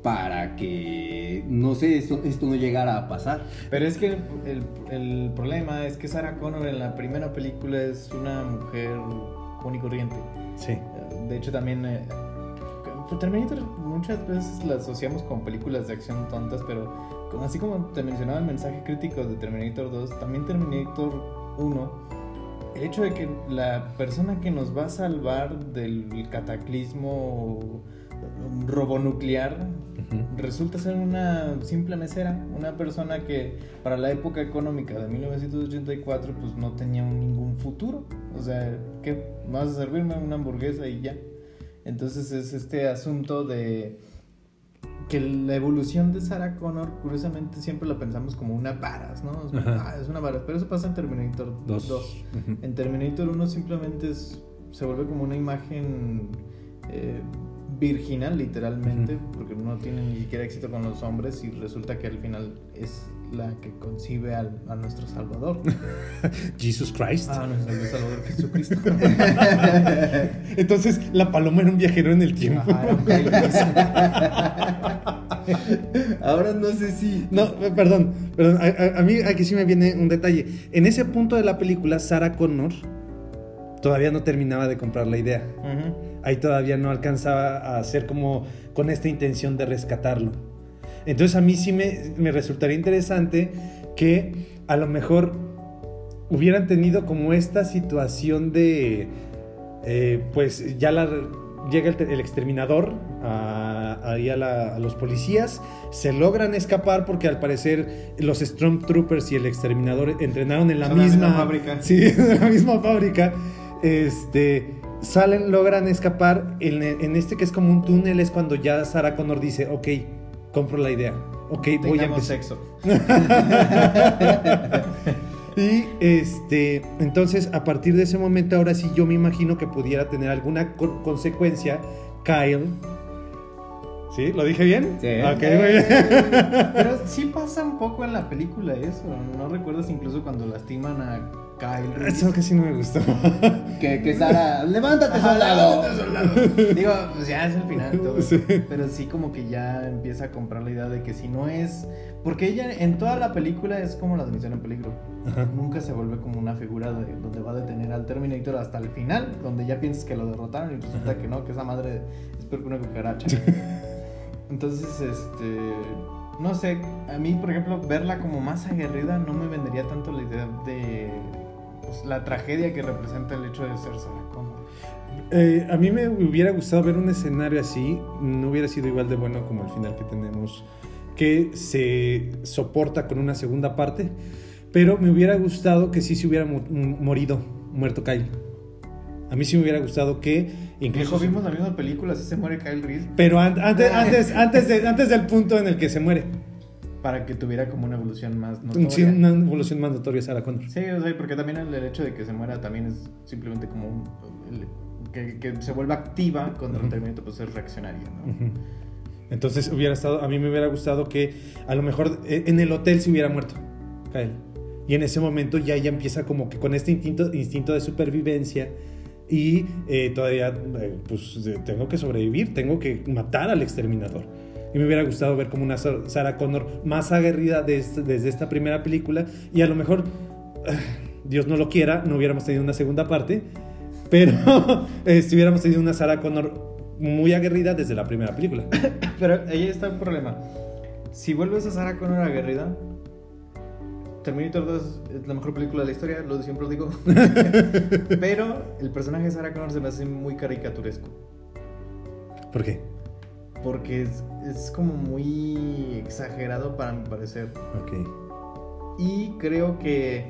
para que, no sé, esto, esto no llegara a pasar. Pero es que el, el problema es que Sarah Connor en la primera película es una mujer común y corriente. Sí. De hecho, también. eh, Terminator muchas veces la asociamos con películas de acción tontas, pero así como te mencionaba el mensaje crítico de Terminator 2, también Terminator 1, el hecho de que la persona que nos va a salvar del cataclismo robonuclear resulta ser una simple mesera, una persona que para la época económica de 1984 pues no tenía ningún futuro. O sea, ¿qué? ¿Vas a servirme una hamburguesa y ya? Entonces es este asunto de que la evolución de Sarah Connor, curiosamente siempre la pensamos como una varas, ¿no? Es, ah, es una varas, pero eso pasa en Terminator Dos. 2. Ujú. En Terminator 1 simplemente es, se vuelve como una imagen eh, virginal, literalmente, porque no tiene ni siquiera éxito con los hombres y resulta que al final es la que concibe al- a nuestro Salvador. Jesus Christ. Ah, nuestro Salvador Jesucristo. Entonces, la paloma era un viajero en el tiempo. Ajá, Ahora no sé si... No, perdón, perdón. A, a- a mí aquí sí me viene un detalle. En ese punto de la película, Sarah Connor todavía no terminaba de comprar la idea. Ahí todavía no alcanzaba a hacer como con esta intención de rescatarlo. Entonces a mí sí me, me resultaría interesante que a lo mejor hubieran tenido como esta situación de, eh, pues ya la, llega el, el exterminador a, ahí a, la- a los policías, se logran escapar porque al parecer los Stormtroopers y el exterminador entrenaron en la misma fábrica. Sí, en la misma fábrica. Este, salen, logran escapar. En, en este que es como un túnel es cuando ya Sarah Connor dice, ok, compro la idea. Ok, voy a empezar. sexo. Y este, entonces a partir de ese momento, ahora sí yo me imagino que pudiera tener alguna co- consecuencia Kyle. ¿Sí? ¿Lo dije bien? Sí. Ok, muy bien. Pero sí pasa un poco en la película eso. ¿No recuerdas incluso cuando lastiman a Kyle Reese. Eso que sí no me gustó. Que, que Sara, levántate, Ajá, soldado. levántate, soldado. Digo, pues ya es el final todo. Sí. Pero sí como que ya empieza a comprar la idea de que si no es... Porque ella en toda la película es como la de Misión en Peligro. Ajá. Nunca se vuelve como una figura de, donde va a detener al Terminator hasta el final, donde ya piensas que lo derrotaron y resulta que no, que esa madre es peor que una cucaracha. Entonces, este... No sé, a mí, por ejemplo, verla como más aguerrida no me vendería tanto la idea de pues, la tragedia que representa el hecho de ser Sarah Connor. Eh, a mí me hubiera gustado ver un escenario así, no hubiera sido igual de bueno como el final que tenemos, que se soporta con una segunda parte, pero me hubiera gustado que sí se hubiera mu- morido, muerto Kyle. A mí sí me hubiera gustado que incluso... Incluso vimos la misma película, así se muere Kyle Reese, Pero an- antes, antes, antes, de- antes del punto en el que se muere. Para que tuviera como una evolución más Sí, notoria. una evolución más notoria Sarah Connor. Sí, o sea, porque también el, el hecho de que se muera también es simplemente como un... el- que, que se vuelva activa contra el Ujú. Terminator, pues es reaccionaria, ¿no? Ujú. Entonces hubiera estado, a mí me hubiera gustado que a lo mejor eh, en el hotel se hubiera muerto Kyle. Y en ese momento ya ella empieza como que con este instinto, instinto de supervivencia y eh, todavía eh, pues tengo que sobrevivir, tengo que matar al exterminador. Y me hubiera gustado ver como una Sar- Sarah Connor más aguerrida de este- desde esta primera película y a lo mejor, Dios no lo quiera, no hubiéramos tenido una segunda parte, pero eh, si hubiéramos tenido una Sarah Connor muy aguerrida desde la primera película. Pero ahí está el problema. Si vuelves a Sarah Connor aguerrida, Terminator 2 es la mejor película de la historia, lo siempre lo digo. Pero el personaje de Sarah Connor se me hace muy caricaturesco. ¿Por qué? Porque es, es como muy exagerado para mi parecer. Ok. Y creo que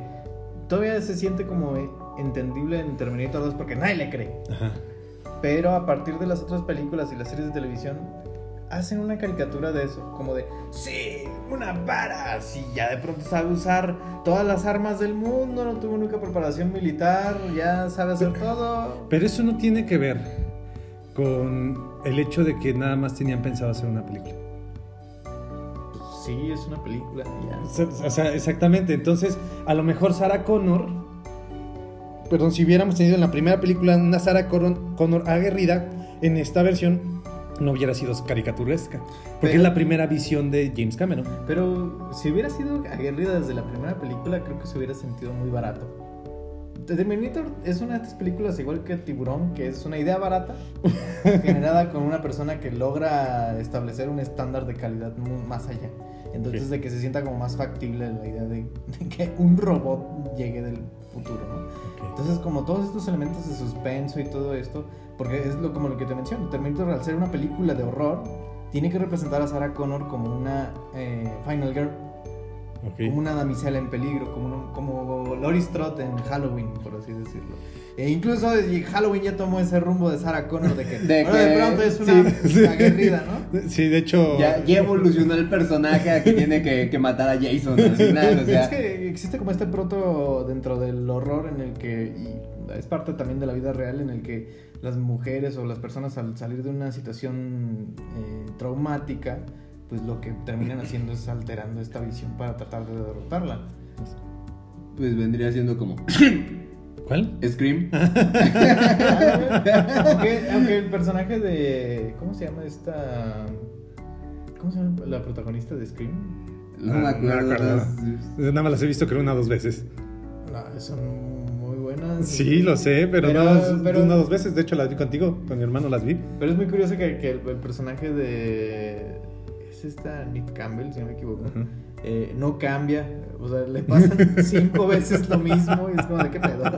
todavía se siente como entendible en Terminator 2 porque nadie le cree. Ajá. Pero a partir de las otras películas y las series de televisión, hacen una caricatura de eso, como de, sí, una vara, sí, ya de pronto sabe usar todas las armas del mundo, no tuvo nunca preparación militar, ya sabe hacer todo. Pero eso no tiene que ver con el hecho de que nada más tenían pensado hacer una película. Sí, es una película, ya. O sea, o sea, exactamente. Entonces, a lo mejor Sarah Connor. Perdón, si hubiéramos tenido en la primera película una Sarah Connor, Connor aguerrida, en esta versión no hubiera sido caricaturesca. Porque Pero- es la primera visión de James Cameron. Pero si hubiera sido aguerrida desde la primera película, creo que se hubiera sentido muy barato. Terminator es una de estas películas igual que Tiburón, que es una idea barata, generada con una persona que logra establecer un estándar de calidad más allá. Entonces, de que se sienta como más factible la idea de, de que un robot llegue del futuro, ¿no? Entonces, como todos estos elementos de suspenso y todo esto, porque es lo, como lo que te menciono, Terminator al ser una película de horror, tiene que representar a Sarah Connor como una eh, Final Girl, como una damisela en peligro, como, un- como Laurie Strode en Halloween, por así decirlo. E incluso Halloween ya tomó ese rumbo de Sarah Connor, de que De pronto es una sí. aguerrida, ¿no? Sí, de hecho. Ya, ya evolucionó el personaje a que tiene que, que matar a Jason al final, o sea. Es que existe como este proto dentro del horror en el que, y es parte también de la vida real, en el que las mujeres o las personas al salir de una situación eh, traumática, pues lo que terminan haciendo es alterando esta visión para tratar de derrotarla. Pues vendría siendo como ¿Cuál? Scream. aunque, aunque el personaje de... ¿Cómo se llama esta... ¿Cómo se llama la protagonista de Scream? No me acuerdo. Nada más las he visto creo una o dos veces. No, son muy buenas. Sí, lo sé, pero, Pero- no pero- una o dos veces. De hecho, las vi contigo, con mi hermano las vi. Pero es muy curioso que, que el, el personaje de. Es esta Nick Campbell, si no me equivoco. eh, no cambia. O sea, le pasan cinco veces lo mismo y es como de qué pedo.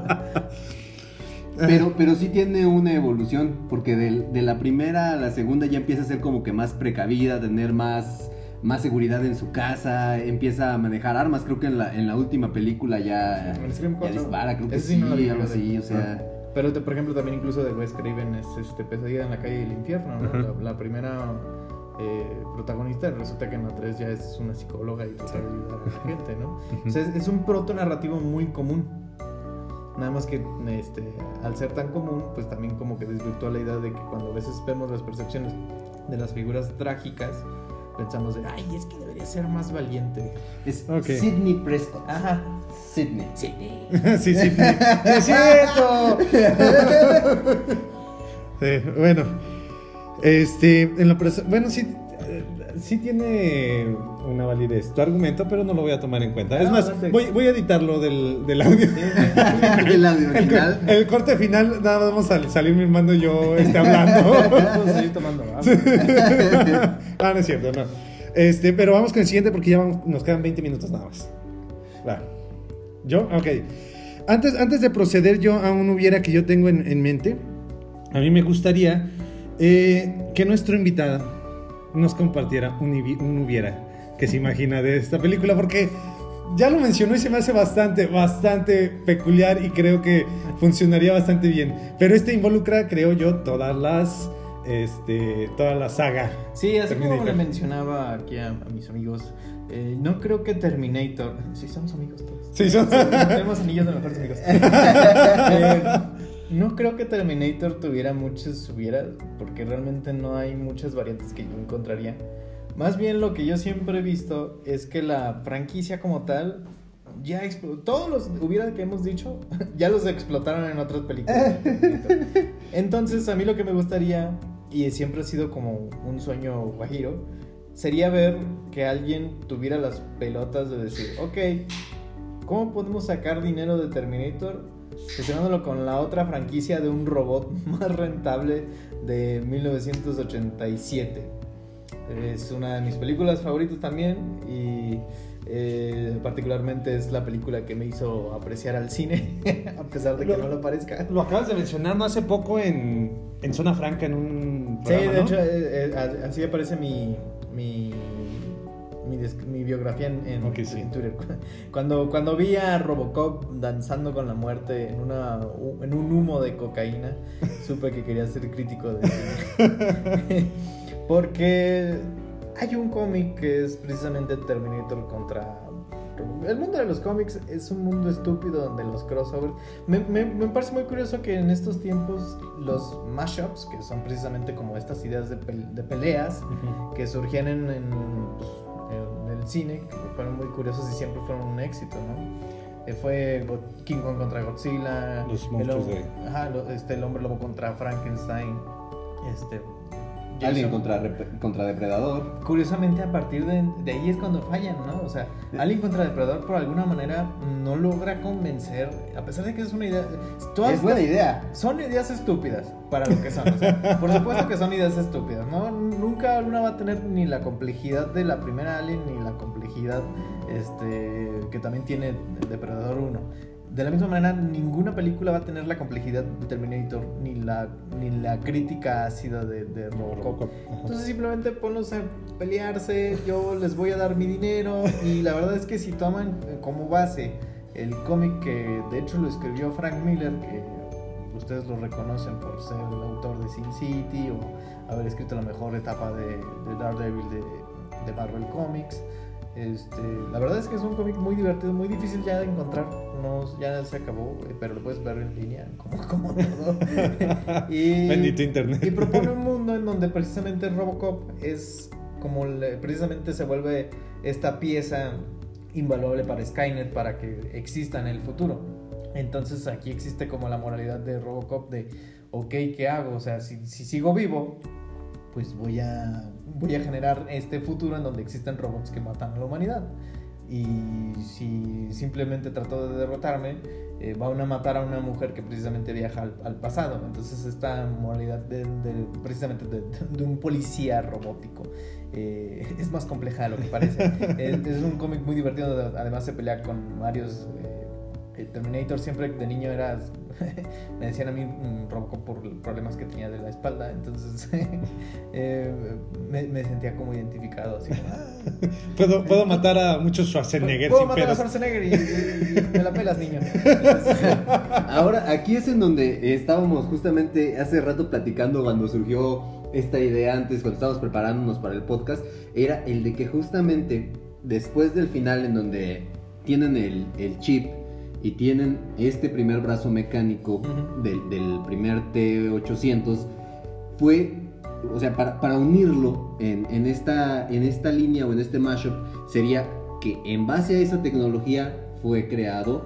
Pero, pero sí tiene una evolución, porque del- de, la primera a la segunda ya empieza a ser como que más precavida, tener más, más seguridad en su casa, empieza a manejar armas, creo que en la, en la última película ya, Scream ya 4. dispara, creo que sí, no vi, algo así, o sea... Pero, de- por ejemplo, también incluso de Wes Craven es este, Pesadilla en la calle del infierno, ¿no? La primera eh, protagonista resulta que en la 3 ya es una psicóloga y trata de ayudar a la gente, ¿no? O sea, es, es un proto narrativo muy común. Nada más que este, al ser tan común, pues también como que desvirtúa la idea de que cuando a veces vemos las percepciones de las figuras trágicas, pensamos de, ay, es que debería ser más valiente. Es Ok. Sidney Prescott. Ajá, Sydney. Sydney. sí, sí, sí, es cierto. Sí, bueno, este, en lo bueno, sí, eh, sí tiene una validez tu argumento, pero no lo voy a tomar en cuenta. Es más, no voy, voy a editarlo del, del audio. El audio El, co- el corte final, nada, más vamos a salir mi hermano y yo este, hablando. Vamos a seguir tomando ah, no es cierto, no. Este, pero vamos con el siguiente porque ya vamos- nos quedan 20 minutos nada más. Va. ¿Yo? Ok. Antes, antes de proceder yo a un hubiera que yo tengo en, en mente, a mí me gustaría eh, que nuestro invitado nos compartiera un, un hubiera que se imagina de esta película porque ya lo mencionó y se me hace bastante, bastante peculiar y creo que funcionaría bastante bien. Pero este involucra, creo yo, todas las, este, toda la saga. Sí, así como Terminator. le mencionaba aquí a, a mis amigos, eh, no creo que Terminator. Sí, somos amigos todos. Sí, son- Tenemos anillos de mejores amigos. Eh, no creo que Terminator tuviera hubiera, porque realmente no hay muchas variantes que yo encontraría. Más bien lo que yo siempre he visto es que la franquicia como tal ya explotó. Todos los hubiera que hemos dicho ya los explotaron en otras películas. Entonces, a mí lo que me gustaría, y siempre ha sido como un sueño guajiro, sería ver que alguien tuviera las pelotas de decir, ok, ¿cómo podemos sacar dinero de Terminator? Fusionándolo con la otra franquicia de un robot más rentable de 1987. Es una de mis películas favoritas también y eh, particularmente es la película que me hizo apreciar al cine, a pesar de que no lo parezca. Lo acabas de mencionar no hace poco en, en Zona Franca, en un Sí, programa, de ¿no? hecho, eh, eh, así aparece mi, mi, mi, mi biografía en, en- Ok, sí. en Twitter. Cuando, cuando vi a Robocop danzando con la muerte en, una, en un humo de cocaína, supe que quería ser crítico de cine. Porque hay un cómic que es precisamente Terminator contra... El mundo de los cómics es un mundo estúpido donde los crossovers... Me, me- me parece muy curioso que en estos tiempos los mashups, que son precisamente como estas ideas de, pel- de peleas que surgían en, en, pues, cine, que fueron muy curiosos y siempre fueron un éxito, ¿no? Eh, fue King Kong contra Godzilla, Los monstruos de- ajá, este, el hombre lobo contra Frankenstein, este... Alien contra, Depredador. Curiosamente a partir de, de ahí es cuando fallan, ¿no? O sea, Alien contra Depredador por alguna manera no logra convencer, a pesar de que es una idea... todas Es buena idea. Son ideas estúpidas para lo que son. o sea, por supuesto que son ideas estúpidas, ¿no? Nunca una va a tener ni la complejidad de la primera Alien ni la complejidad este, que también tiene Depredador 1. De la misma manera, ninguna película va a tener la complejidad de Terminator ni la, ni la crítica ácida de, de Robocop. Entonces simplemente ponlos a pelearse, yo les voy a dar mi dinero y la verdad es que si toman como base el cómic que de hecho lo escribió Frank Miller, que ustedes lo reconocen por ser el autor de Sin City o haber escrito la mejor etapa de, de Daredevil de, de Marvel Comics. Este, la verdad es que es un cómic muy divertido, muy difícil ya de encontrar. No, ya se acabó, pero lo puedes ver en línea, como, como todo. y, Bendito internet. Y propone un mundo en donde precisamente Robocop es como le- precisamente se vuelve esta pieza invaluable para Skynet para que exista en el futuro. Entonces aquí existe como la moralidad de Robocop de, ok, ¿qué hago? O sea, si, si sigo vivo, pues voy a, voy a generar este futuro en donde existen robots que matan a la humanidad. Y si simplemente trato de derrotarme, eh, van a matar a una mujer que precisamente viaja al, al pasado. Entonces esta moralidad de, de- precisamente de, de un policía robótico eh, es más compleja de lo que parece. es, es un cómic muy divertido, además se pelea con varios... eh, Terminator siempre de niño era me decían a mí mm, Robocop por problemas que tenía de la espalda entonces eh, me, me sentía como identificado así como, "Ah, Puedo, puedo matar a muchos Schwarzenegger puedo sin matar a. Schwarzenegger y, y- y me la pelas niño Ahora, aquí es en donde estábamos justamente hace rato platicando cuando surgió esta idea antes, cuando estábamos preparándonos para el podcast, era el de que justamente después del final en donde tienen el, el chip y tienen este primer brazo mecánico del, del primer T800, fue, o sea, para, para unirlo en, en esta, en esta línea o en este mashup, sería que en base a esa tecnología fue creado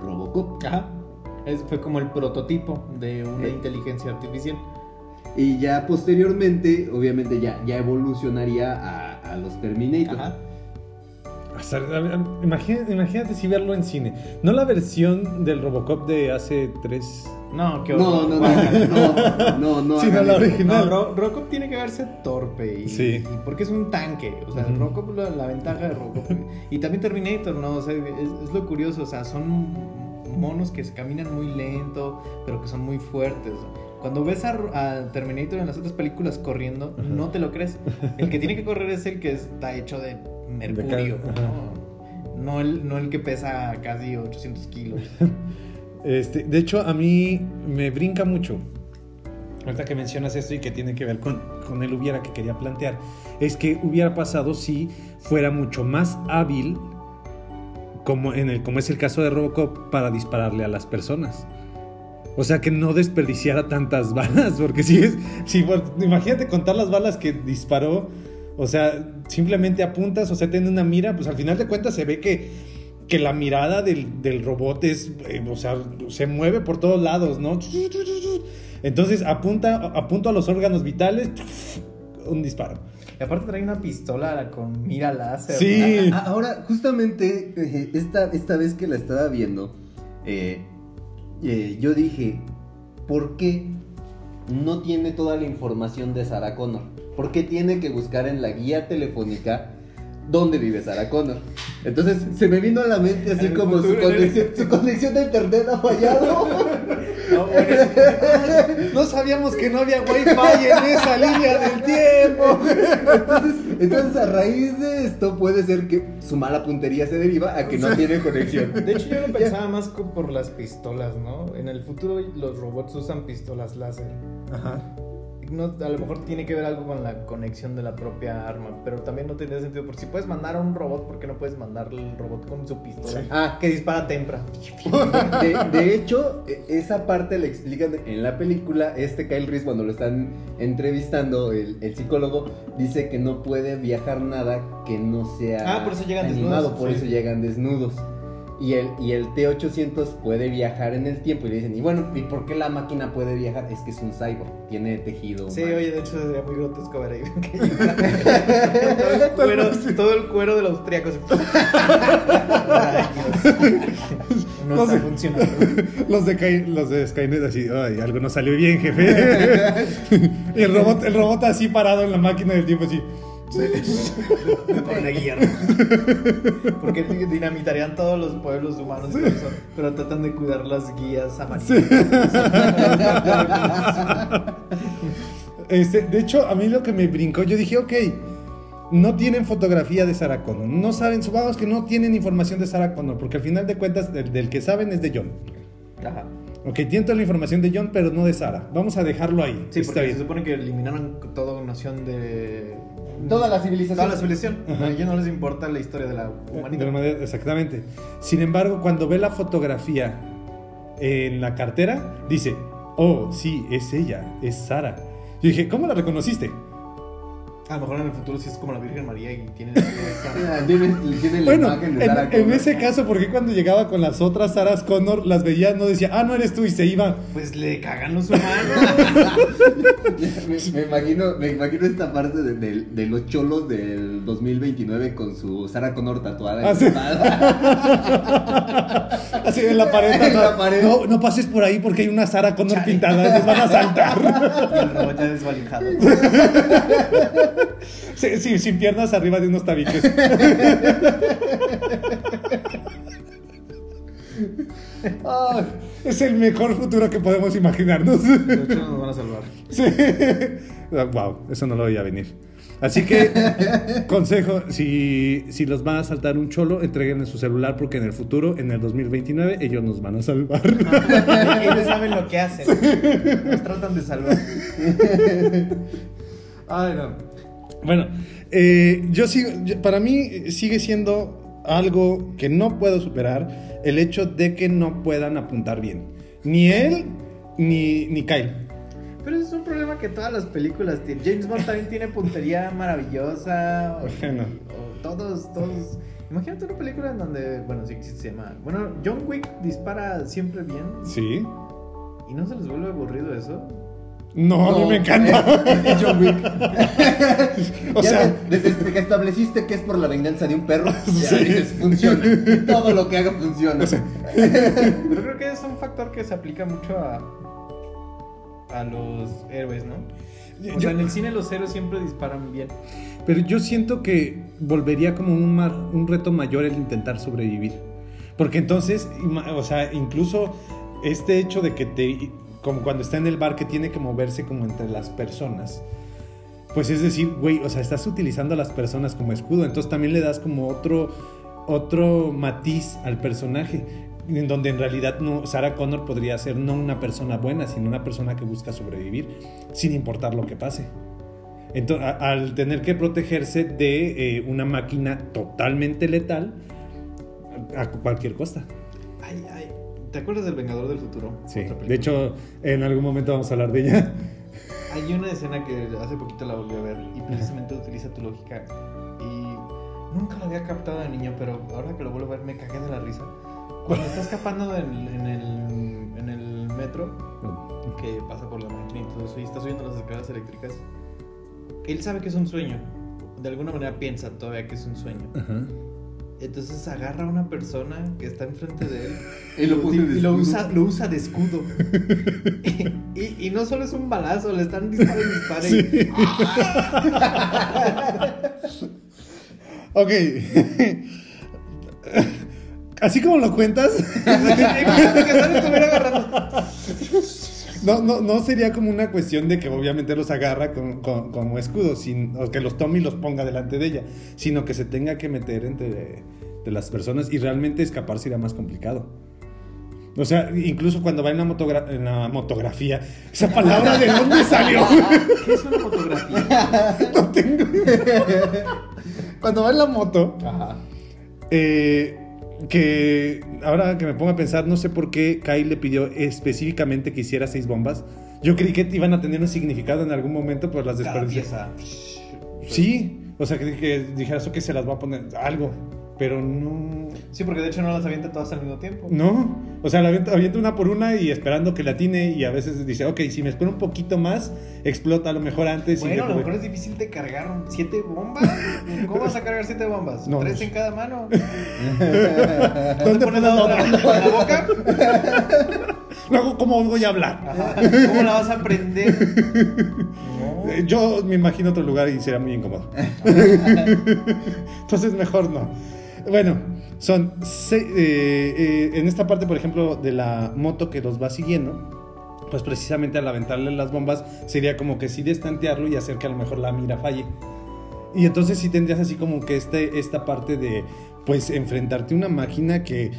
Robocop. Ajá. Es- fue como el prototipo de una Eh. inteligencia artificial. Y ya posteriormente, obviamente, ya, ya evolucionaría a, a los Terminator. Ajá. Imagínate, imagínate si verlo en cine. No la versión del Robocop de hace tres. No, qué No, horror. no, no, no, no, no. Sí, no, la original. No, Ro- Robocop tiene que verse torpe y, Sí. y porque es un tanque, o sea, Ujú. Robocop la, la ventaja de Robocop y también Terminator, no, o sea, es, es lo curioso, o sea, son monos que se caminan muy lento, pero que son muy fuertes. Cuando ves a, a Terminator en las otras películas corriendo, no te lo crees. El que tiene que correr es el que está hecho de mercurio. ¿no? No el, no el que pesa casi 800 kilos. Este, de hecho, a mí me brinca mucho. Ahorita que mencionas esto y que tiene que ver con, con el hubiera que quería plantear, es que hubiera pasado si fuera mucho más hábil, como, en el, como es el caso de Robocop, para dispararle a las personas. O sea, que no desperdiciara tantas balas, porque si es, si, imagínate contar las balas que disparó, o sea, simplemente apuntas, o sea, tiene una mira, pues al final de cuentas se ve que, que la mirada del, del robot es, eh, o sea, se mueve por todos lados, ¿no? Entonces apunta, apunto a los órganos vitales, un disparo. Y aparte trae una pistola con mira láser. Sí. Ahora, justamente, eh, esta, esta vez que la estaba viendo, eh, eh, yo dije, ¿por qué no tiene toda la información de Sarah Connor? ¿Por qué tiene que buscar en la guía telefónica dónde vive Sarah Connor? Entonces se me vino a la mente así En el como su el- conexión, su conexión de internet ha fallado. No, bueno, No sabíamos que no había wifi en esa línea del tiempo. Entonces, entonces, a raíz de esto puede ser que su mala puntería se deriva a que no tiene conexión. De hecho, yo lo pensaba más por las pistolas, ¿no? En el futuro los robots usan pistolas láser. Ajá. No, a lo mejor tiene que ver algo con la conexión de la propia arma, pero también no tiene sentido. Por si puedes mandar a un robot, ¿por qué no puedes mandar el robot con su pistola? Ah. que dispara tempra. De, de hecho, e- esa parte la explican en la película. Este Kyle Reese, cuando lo están entrevistando, el, el psicólogo dice que no puede viajar nada que no sea Ah, por eso llegan animado, desnudos, por sí. eso llegan desnudos. Y el, y el T-800 puede viajar en el tiempo. Y le dicen, y bueno, ¿y por qué la máquina puede viajar? Es que es un cyborg, tiene tejido. Sí, humano". oye, de hecho sería muy grotesco ver ahí. todo, el cuero, todo el cuero del austriaco. se- Rayos. No No está funcionando. Los de, Kai- los de Skynet así, ay, algo no salió bien, jefe. y el robot, el robot así parado en la máquina del tiempo así. Con la guía. Porque dinamitarían todos los pueblos humanos, por eso, pero tratan de cuidar las guías amarillas. Este, de hecho, a mí lo que me brincó, yo dije, ok, no tienen fotografía de Sarah Connor, no saben, supongamos que no tienen información de Sarah Connor, porque al final de cuentas del, del que saben es de John. Ajá. Ok, tienen toda la información de John, pero no de Sarah. Vamos a dejarlo ahí. Sí, Está porque se supone que eliminaron toda noción de. Toda la civilización. Toda la civilización. Ajá. A ellos no les importa la historia de la De humanidad. manera- exactamente. Sin embargo, cuando ve la fotografía en la cartera, dice, oh, sí, es ella, es Sara. Yo dije, ¿cómo la reconociste? A lo mejor en el futuro sí es como la Virgen María y tiene. Ah, Tiene, tiene la Bueno, imagen de en, Sarah en Connor. ese caso, ¿por qué cuando llegaba con las otras Saras Connor las veía, no decía, ah, no eres tú y se iba? Pues le cagan los humanos. me, me imagino, me imagino esta parte de, de- de los cholos del 2029 con su Sarah Connor tatuada en Ah. Así en la pared. En la no, pared. No, no pases por ahí porque hay una Sara Connor pintada, nos van a saltar. y el robot ya desvalijado. Sí, sí, sin piernas arriba de unos tabiques. Ah, es el mejor futuro que podemos imaginarnos. De hecho, nos van a salvar. Sí. Wow, eso no lo veía venir. Así que, consejo, si, si los van a saltar un cholo, entreguen su celular porque en el futuro, en el 2029, ellos nos van a salvar. Ellos saben lo que hacen. Nos tratan de salvar. Ay, no. Bueno, eh, yo sigo, yo- para mí sigue siendo algo que no puedo superar el hecho de que no puedan apuntar bien. Ni él, ni, ni Kyle. Pero ese es un problema que todas las películas tienen. James Bond también tiene puntería maravillosa. O, Bueno. o todos, todos. Imagínate una película en donde, bueno, sí existe, se llama. Bueno, John Wick dispara siempre bien. Sí. ¿Y no se les vuelve aburrido eso? No, a mí me encanta. Es, es John Wick. O Ya sea- de- desde que estableciste que es por la venganza de un perro, ya Sí. dices, funciona. Todo lo que haga funciona. O sea, Pero creo que es un factor que se aplica mucho a. a los héroes, ¿no? O Yo- sea, en el cine los héroes siempre disparan bien. Pero yo siento que volvería como un, mar- un reto mayor el intentar sobrevivir. Porque entonces, o sea, incluso este hecho de que te, como cuando está en el bar que tiene que moverse como entre las personas, pues es decir, güey, o sea, estás utilizando a las personas como escudo, entonces también le das como otro, otro matiz al personaje, en donde en realidad no, Sarah Connor podría ser no una persona buena, sino una persona que busca sobrevivir, sin importar lo que pase. Entonces, a- al tener que protegerse de eh, una máquina totalmente letal a cualquier costa. Ay. ¿Te acuerdas del Vengador del Futuro? Sí. De hecho, en algún momento vamos a hablar de ella. Hay una escena que hace poquito la volví a ver y precisamente utiliza tu lógica. Y nunca la había captado de niño, pero ahora que lo vuelvo a ver me cagué de la risa. Cuando está escapando en, en el, en el metro, que pasa por la máquina y todo eso, y está subiendo las escaleras eléctricas, él sabe que es un sueño. De alguna manera piensa todavía que es un sueño. Ajá. Entonces agarra a una persona que está enfrente de él Y lo y lo usa, lo usa de escudo. y, no solo es un balazo, le están disparando y dispare. Ok. Así como lo cuentas, que agarrando. No, no, no sería como una cuestión de que obviamente los agarra con- con- como escudo, sin, o que los tome y los ponga delante de ella, sino que se tenga que meter entre de las personas y realmente escapar sería más complicado. O sea, incluso cuando va en la, motogra- en la motografía, esa palabra de dónde salió. ¿Qué es una fotografía? no tengo. Cuando va en la moto, Ajá. eh, que ahora que me pongo a pensar, no sé por qué Kyle le pidió específicamente que hiciera seis bombas. Yo creí que iban a tener un significado en algún momento, pero las pieza. Sí, o sea, que, que dijeras, ok, se las va a poner algo, pero no. Sí, porque de hecho no las avienta todas al mismo tiempo. No, o sea, la avienta, avienta una por una y esperando que la atine y a veces dice, ok, si me espero un poquito más, explota a lo mejor antes. y Bueno, a lo mejor es difícil de cargar siete bombas. ¿Cómo vas a cargar siete bombas? No, ¿Tres no en cada mano? ¿Dónde ¿Dónde pones la otra? ¿En la boca? Luego, ¿cómo voy a hablar? Ajá. ¿Cómo la vas a prender? No. Eh, Yo me imagino otro lugar y será muy incómodo. Entonces mejor no. Bueno, son se- eh, eh, en esta parte, por ejemplo, de la moto que los va siguiendo, pues precisamente al aventarle las bombas sería como que sí destantearlo y hacer que a lo mejor la mira falle. Y entonces sí tendrías así como que este, esta parte de, pues, enfrentarte a una máquina que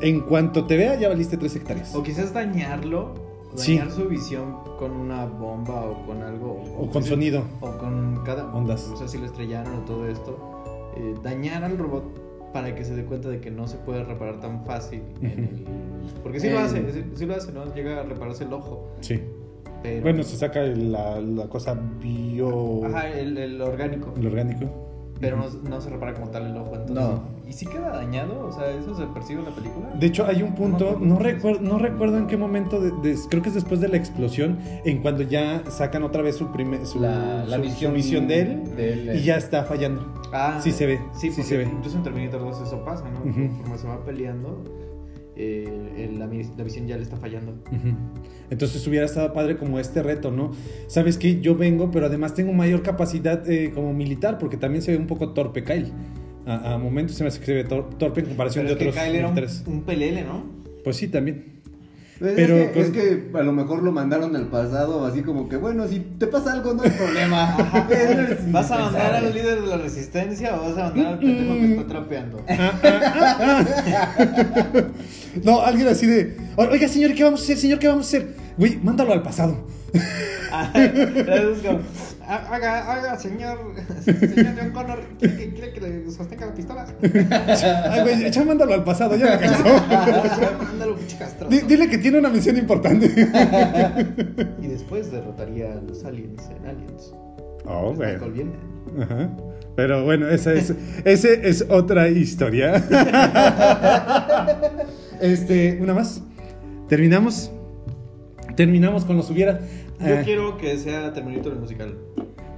en cuanto te vea ya valiste tres hectáreas. O quizás dañarlo, Sí. dañar su visión con una bomba o con algo. O con sonido. O con cada. Ondas. O sea, si lo estrellaron o todo esto. eh, dañar al robot para que se dé cuenta de que no se puede reparar tan fácil. en el- Porque sí lo Eh. hace, sí, sí lo hace, ¿no? Llega a repararse el ojo. Sí. Pero. Bueno, se saca la, la cosa bio... Ajá, el, el orgánico. el orgánico. Pero no, no se repara como tal el ojo. Entonces, No. ¿Y si queda dañado? O sea, ¿eso se percibe en la película? De hecho, hay un punto, No, recuerdo, no recuerdo en qué momento, de- de- creo que es después de la explosión, en cuando ya sacan otra vez su, primer, su, La, la su- su visión, visión de él de él, y ya está fallando. Ah, Sí se ve, Sí, sí se ve. Incluso en Terminator 2 eso pasa, ¿no? Ujú. Conforme se va peleando, eh, la, la visión ya le está fallando. Ujú. Entonces hubiera estado padre como este reto, ¿no? Sabes que yo vengo, pero además tengo mayor capacidad eh, como militar, porque también se ve un poco torpe Kyle. A, a momentos se me hace que se ve tor- torpe en comparación Pero de que otros Kyle era un, un pelele, ¿no? Pues sí, también. Es, Pero que, con- es que a lo mejor lo mandaron al pasado, así como que, bueno, si te pasa algo no hay problema. ¿Vas a mandar al líder de la resistencia o vas a mandar al pendejo que está trapeando? No, alguien así de, oiga señor, ¿qué vamos a hacer? Señor, ¿qué vamos a hacer? Güey, mándalo al pasado. Ah, es como, "Ha- haga, haga, señor, señor John Connor, ¿quiere, que- quiere que le sostenga la pistola? Ay, güey, ya mándalo al pasado, ya me cansó. Mándalo, pinche Dile que tiene una misión importante. Y después derrotaría a los aliens en Aliens. Oh, Pues bueno. Michael viene. Ajá. Pero bueno, esa es, ese es otra historia. Este, una más. Terminamos. Terminamos con los hubiera. Yo Ah, quiero que sea Terminator el musical.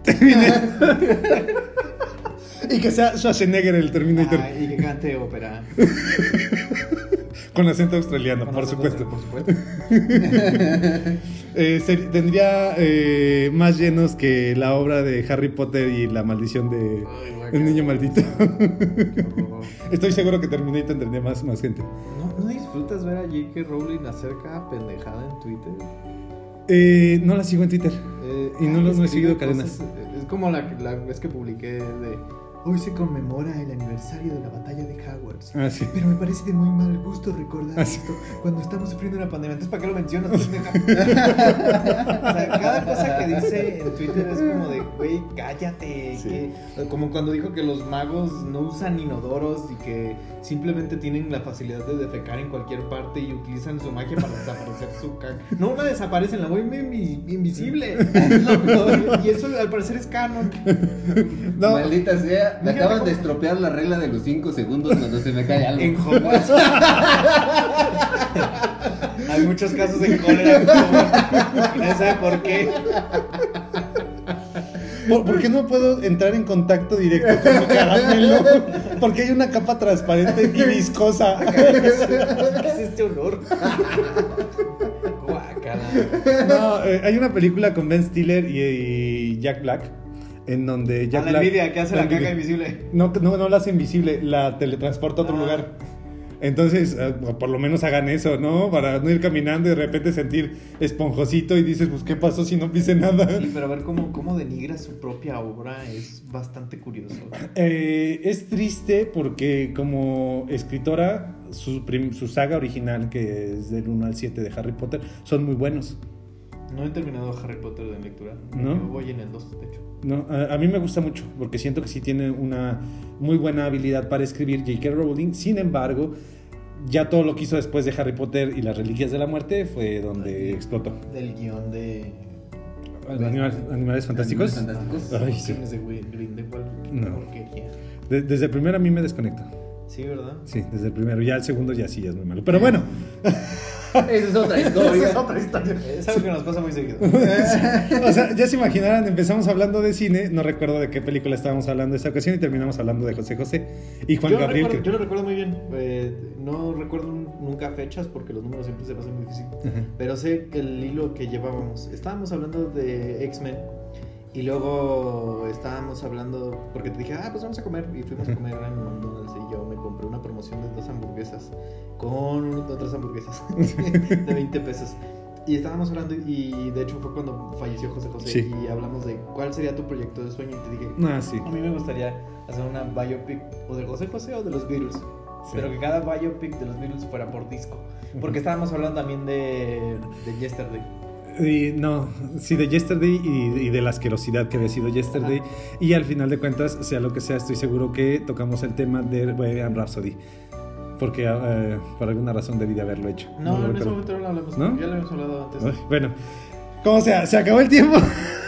y que sea Schwarzenegger el Terminator. Ah, y que cante ópera. Con acento australiano, Con por acento supuesto. Por supuesto. Eh, ser- tendría eh, más llenos que la obra de Harry Potter y la maldición de Ay, El niño maldito. Estoy seguro que Terminator tendría más, más gente. ¿No, ¿No disfrutas ver a J.K. Rowling hacer cada pendejada en Twitter? Eh, no la sigo en Twitter. Eh, Y no los- no he seguido cadenas. eh, Es como la, la vez que publiqué de. Hoy se conmemora el aniversario de la batalla de Hogwarts. Ah, sí. Pero me parece de muy mal gusto recordar Ah, sí. esto cuando estamos sufriendo una pandemia. Entonces, ¿para qué lo mencionas, o sea, cada cosa que dice en Twitter es como de, güey, cállate. que- como cuando dijo que los magos no usan inodoros y que simplemente tienen la facilidad de defecar en cualquier parte y utilizan su magia para desaparecer su caca. No, no desaparecen, la voy invi- invisible. Es lo peor. y eso al parecer es canon. No. Maldita sea, me Fíjate acaban cómo- de estropear la regla de los 5 segundos cuando se me cae algo. En Hogwarts. Hay muchos casos de cólera. en Hogwarts. Nadie sabe por qué. ¿Por, por qué no puedo entrar en contacto directo con mi caramelo? Porque hay una capa transparente y viscosa. ¿Qué es este olor? Guácala. No, eh, hay una película con Ben Stiller y, y Jack Black. En donde Jack A la Black. envidia que hace la caca envidia. invisible. No, no, no la hace invisible, la teletransporta a otro Ah. lugar. Entonces, eh, por lo menos hagan eso, ¿no? Para no ir caminando y de repente sentir esponjosito y dices, pues, ¿qué pasó si no pise nada? Sí, pero a ver cómo, cómo denigra su propia obra es bastante curioso. Eh, es triste porque como escritora, su, su saga original, que es del 1 al 7 de Harry Potter, son muy buenos. No he terminado Harry Potter de lectura. ¿No? Yo voy en el 2, de hecho. No, a, a mí me gusta mucho porque siento que sí tiene una muy buena habilidad para escribir J.K. Rowling. Sin embargo, ya todo lo que hizo después de Harry Potter y las Reliquias de la Muerte fue donde explotó. Del guion de. Animales, animales fantásticos. Animales Fantásticos. Ay, sí. De No. porquería. Desde el primero a mí me desconecta. Sí, ¿verdad? Sí, desde el primero. Ya el segundo ya sí, ya es muy malo. Pero bueno. Esa es otra historia. Esa es otra historia. Es algo que nos pasa muy seguido. O sea, ya se imaginarán, empezamos hablando de cine, no recuerdo de qué película estábamos hablando esta ocasión y terminamos hablando de José José y Juan yo, Gabriel. recuerdo, que- yo lo recuerdo muy bien. Eh, no recuerdo nunca fechas porque los números siempre se me hacen muy difícil. Ajá. Pero sé el hilo que llevábamos. Estábamos hablando de X-Men. Y luego estábamos hablando, porque te dije, ah, pues vamos a comer. Y fuimos a comer en McDonald's y yo me compré una promoción de dos hamburguesas con otras hamburguesas de 20 pesos. Y estábamos hablando y de hecho fue cuando falleció José José Sí. y hablamos de cuál sería tu proyecto de sueño y te dije, Ah, sí. a mí me gustaría hacer una biopic o de José José o de los Beatles. Pero que cada biopic de los Beatles fuera por disco. Porque estábamos hablando también de, de Yesterday. Y no, sí, de Yesterday y, y de la asquerosidad que había sido Yesterday. Y al final de cuentas, sea lo que sea, estoy seguro que tocamos el tema de Bohemian Rhapsody. Porque eh, por alguna razón debí de haberlo hecho. No, lo en ese momento no lo hablamos. ¿No? Ya lo habíamos hablado antes. Bueno, como sea, se acabó el tiempo.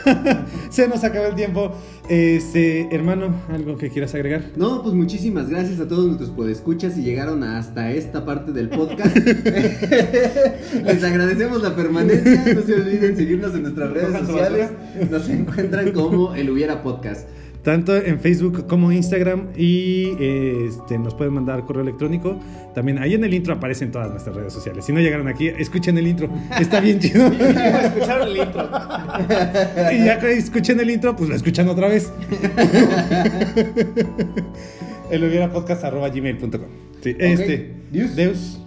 se nos acabó el tiempo. Este, hermano, ¿algo que quieras agregar? No, pues muchísimas gracias a todos nuestros podescuchas y llegaron hasta esta parte del podcast. Les agradecemos la permanencia. No se olviden seguirnos en nuestras redes sociales. Nos encuentran como el Hubiera Podcast. Tanto en Facebook como Instagram y eh, este, nos pueden mandar correo electrónico. También ahí en el intro aparecen todas nuestras redes sociales. Si no llegaron aquí, escuchen el intro. Está bien chido. Escucharon el intro. y ya que escuchen el intro, pues lo escuchan otra vez. el hubiera podcast arroba gmail.com. Sí, este. Deus. Deus.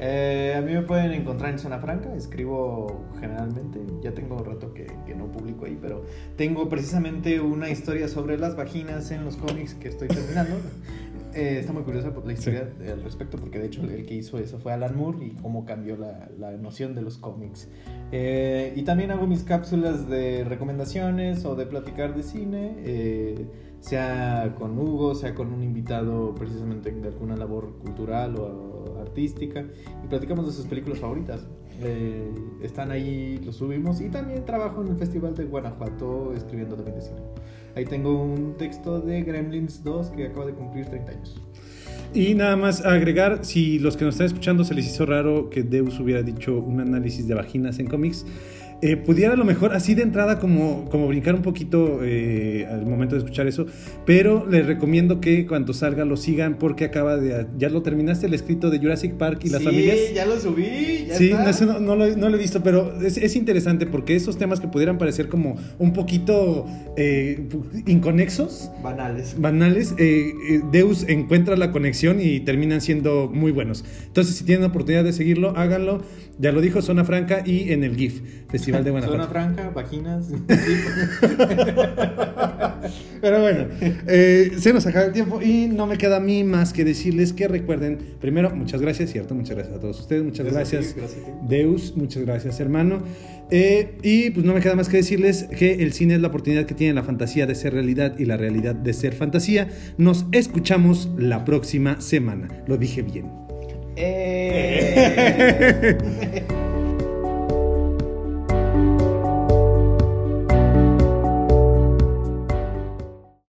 Eh, a mí me pueden encontrar en Zona Franca, escribo generalmente, ya tengo rato que, que no publico ahí, pero tengo precisamente una historia sobre las vaginas en los cómics que estoy terminando. eh, está muy curiosa la historia al respecto, porque de hecho el que hizo eso fue Alan Moore y cómo cambió la, la noción de los cómics. Eh, y también hago mis cápsulas de recomendaciones o de platicar de cine, eh, sea con Hugo, sea con un invitado precisamente de alguna labor cultural o artística, y platicamos de sus películas favoritas. Eh, están ahí, los subimos, y también trabajo en el Festival de Guanajuato escribiendo también de cine. Ahí tengo un texto de Gremlins 2 que acaba de cumplir 30 años. Y nada más agregar, si los que nos están escuchando se les hizo raro que Deus hubiera dicho un análisis de vaginas en cómics, eh, pudiera a lo mejor así de entrada como, como brincar un poquito eh, al momento de escuchar eso, pero les recomiendo que cuando salga lo sigan porque acaba de... ¿Ya lo terminaste el escrito de Jurassic Park y las sí, familias? ya lo subí. Ya sí, está. no, eso no, no lo, no lo he visto, pero es, es interesante porque esos temas que pudieran parecer como un poquito eh, inconexos, Banales. banales, eh, Deus encuentra la conexión y terminan siendo muy buenos. Entonces, si tienen la oportunidad de seguirlo, háganlo. Ya lo dijo Zona Franca y en el GIF, Festival de Guanajuato. Zona franca, vaginas. Pero bueno, eh, se nos acaba el tiempo y no me queda a mí más que decirles que recuerden, primero, muchas gracias, ¿cierto? Muchas gracias a todos ustedes, muchas Gracias gracias, ti. Deus, muchas gracias hermano. Eh, y pues no me queda más que decirles que el cine es la oportunidad que tiene la fantasía de ser realidad y la realidad de ser fantasía. Nos escuchamos la próxima semana. Lo dije bien. えー、え ー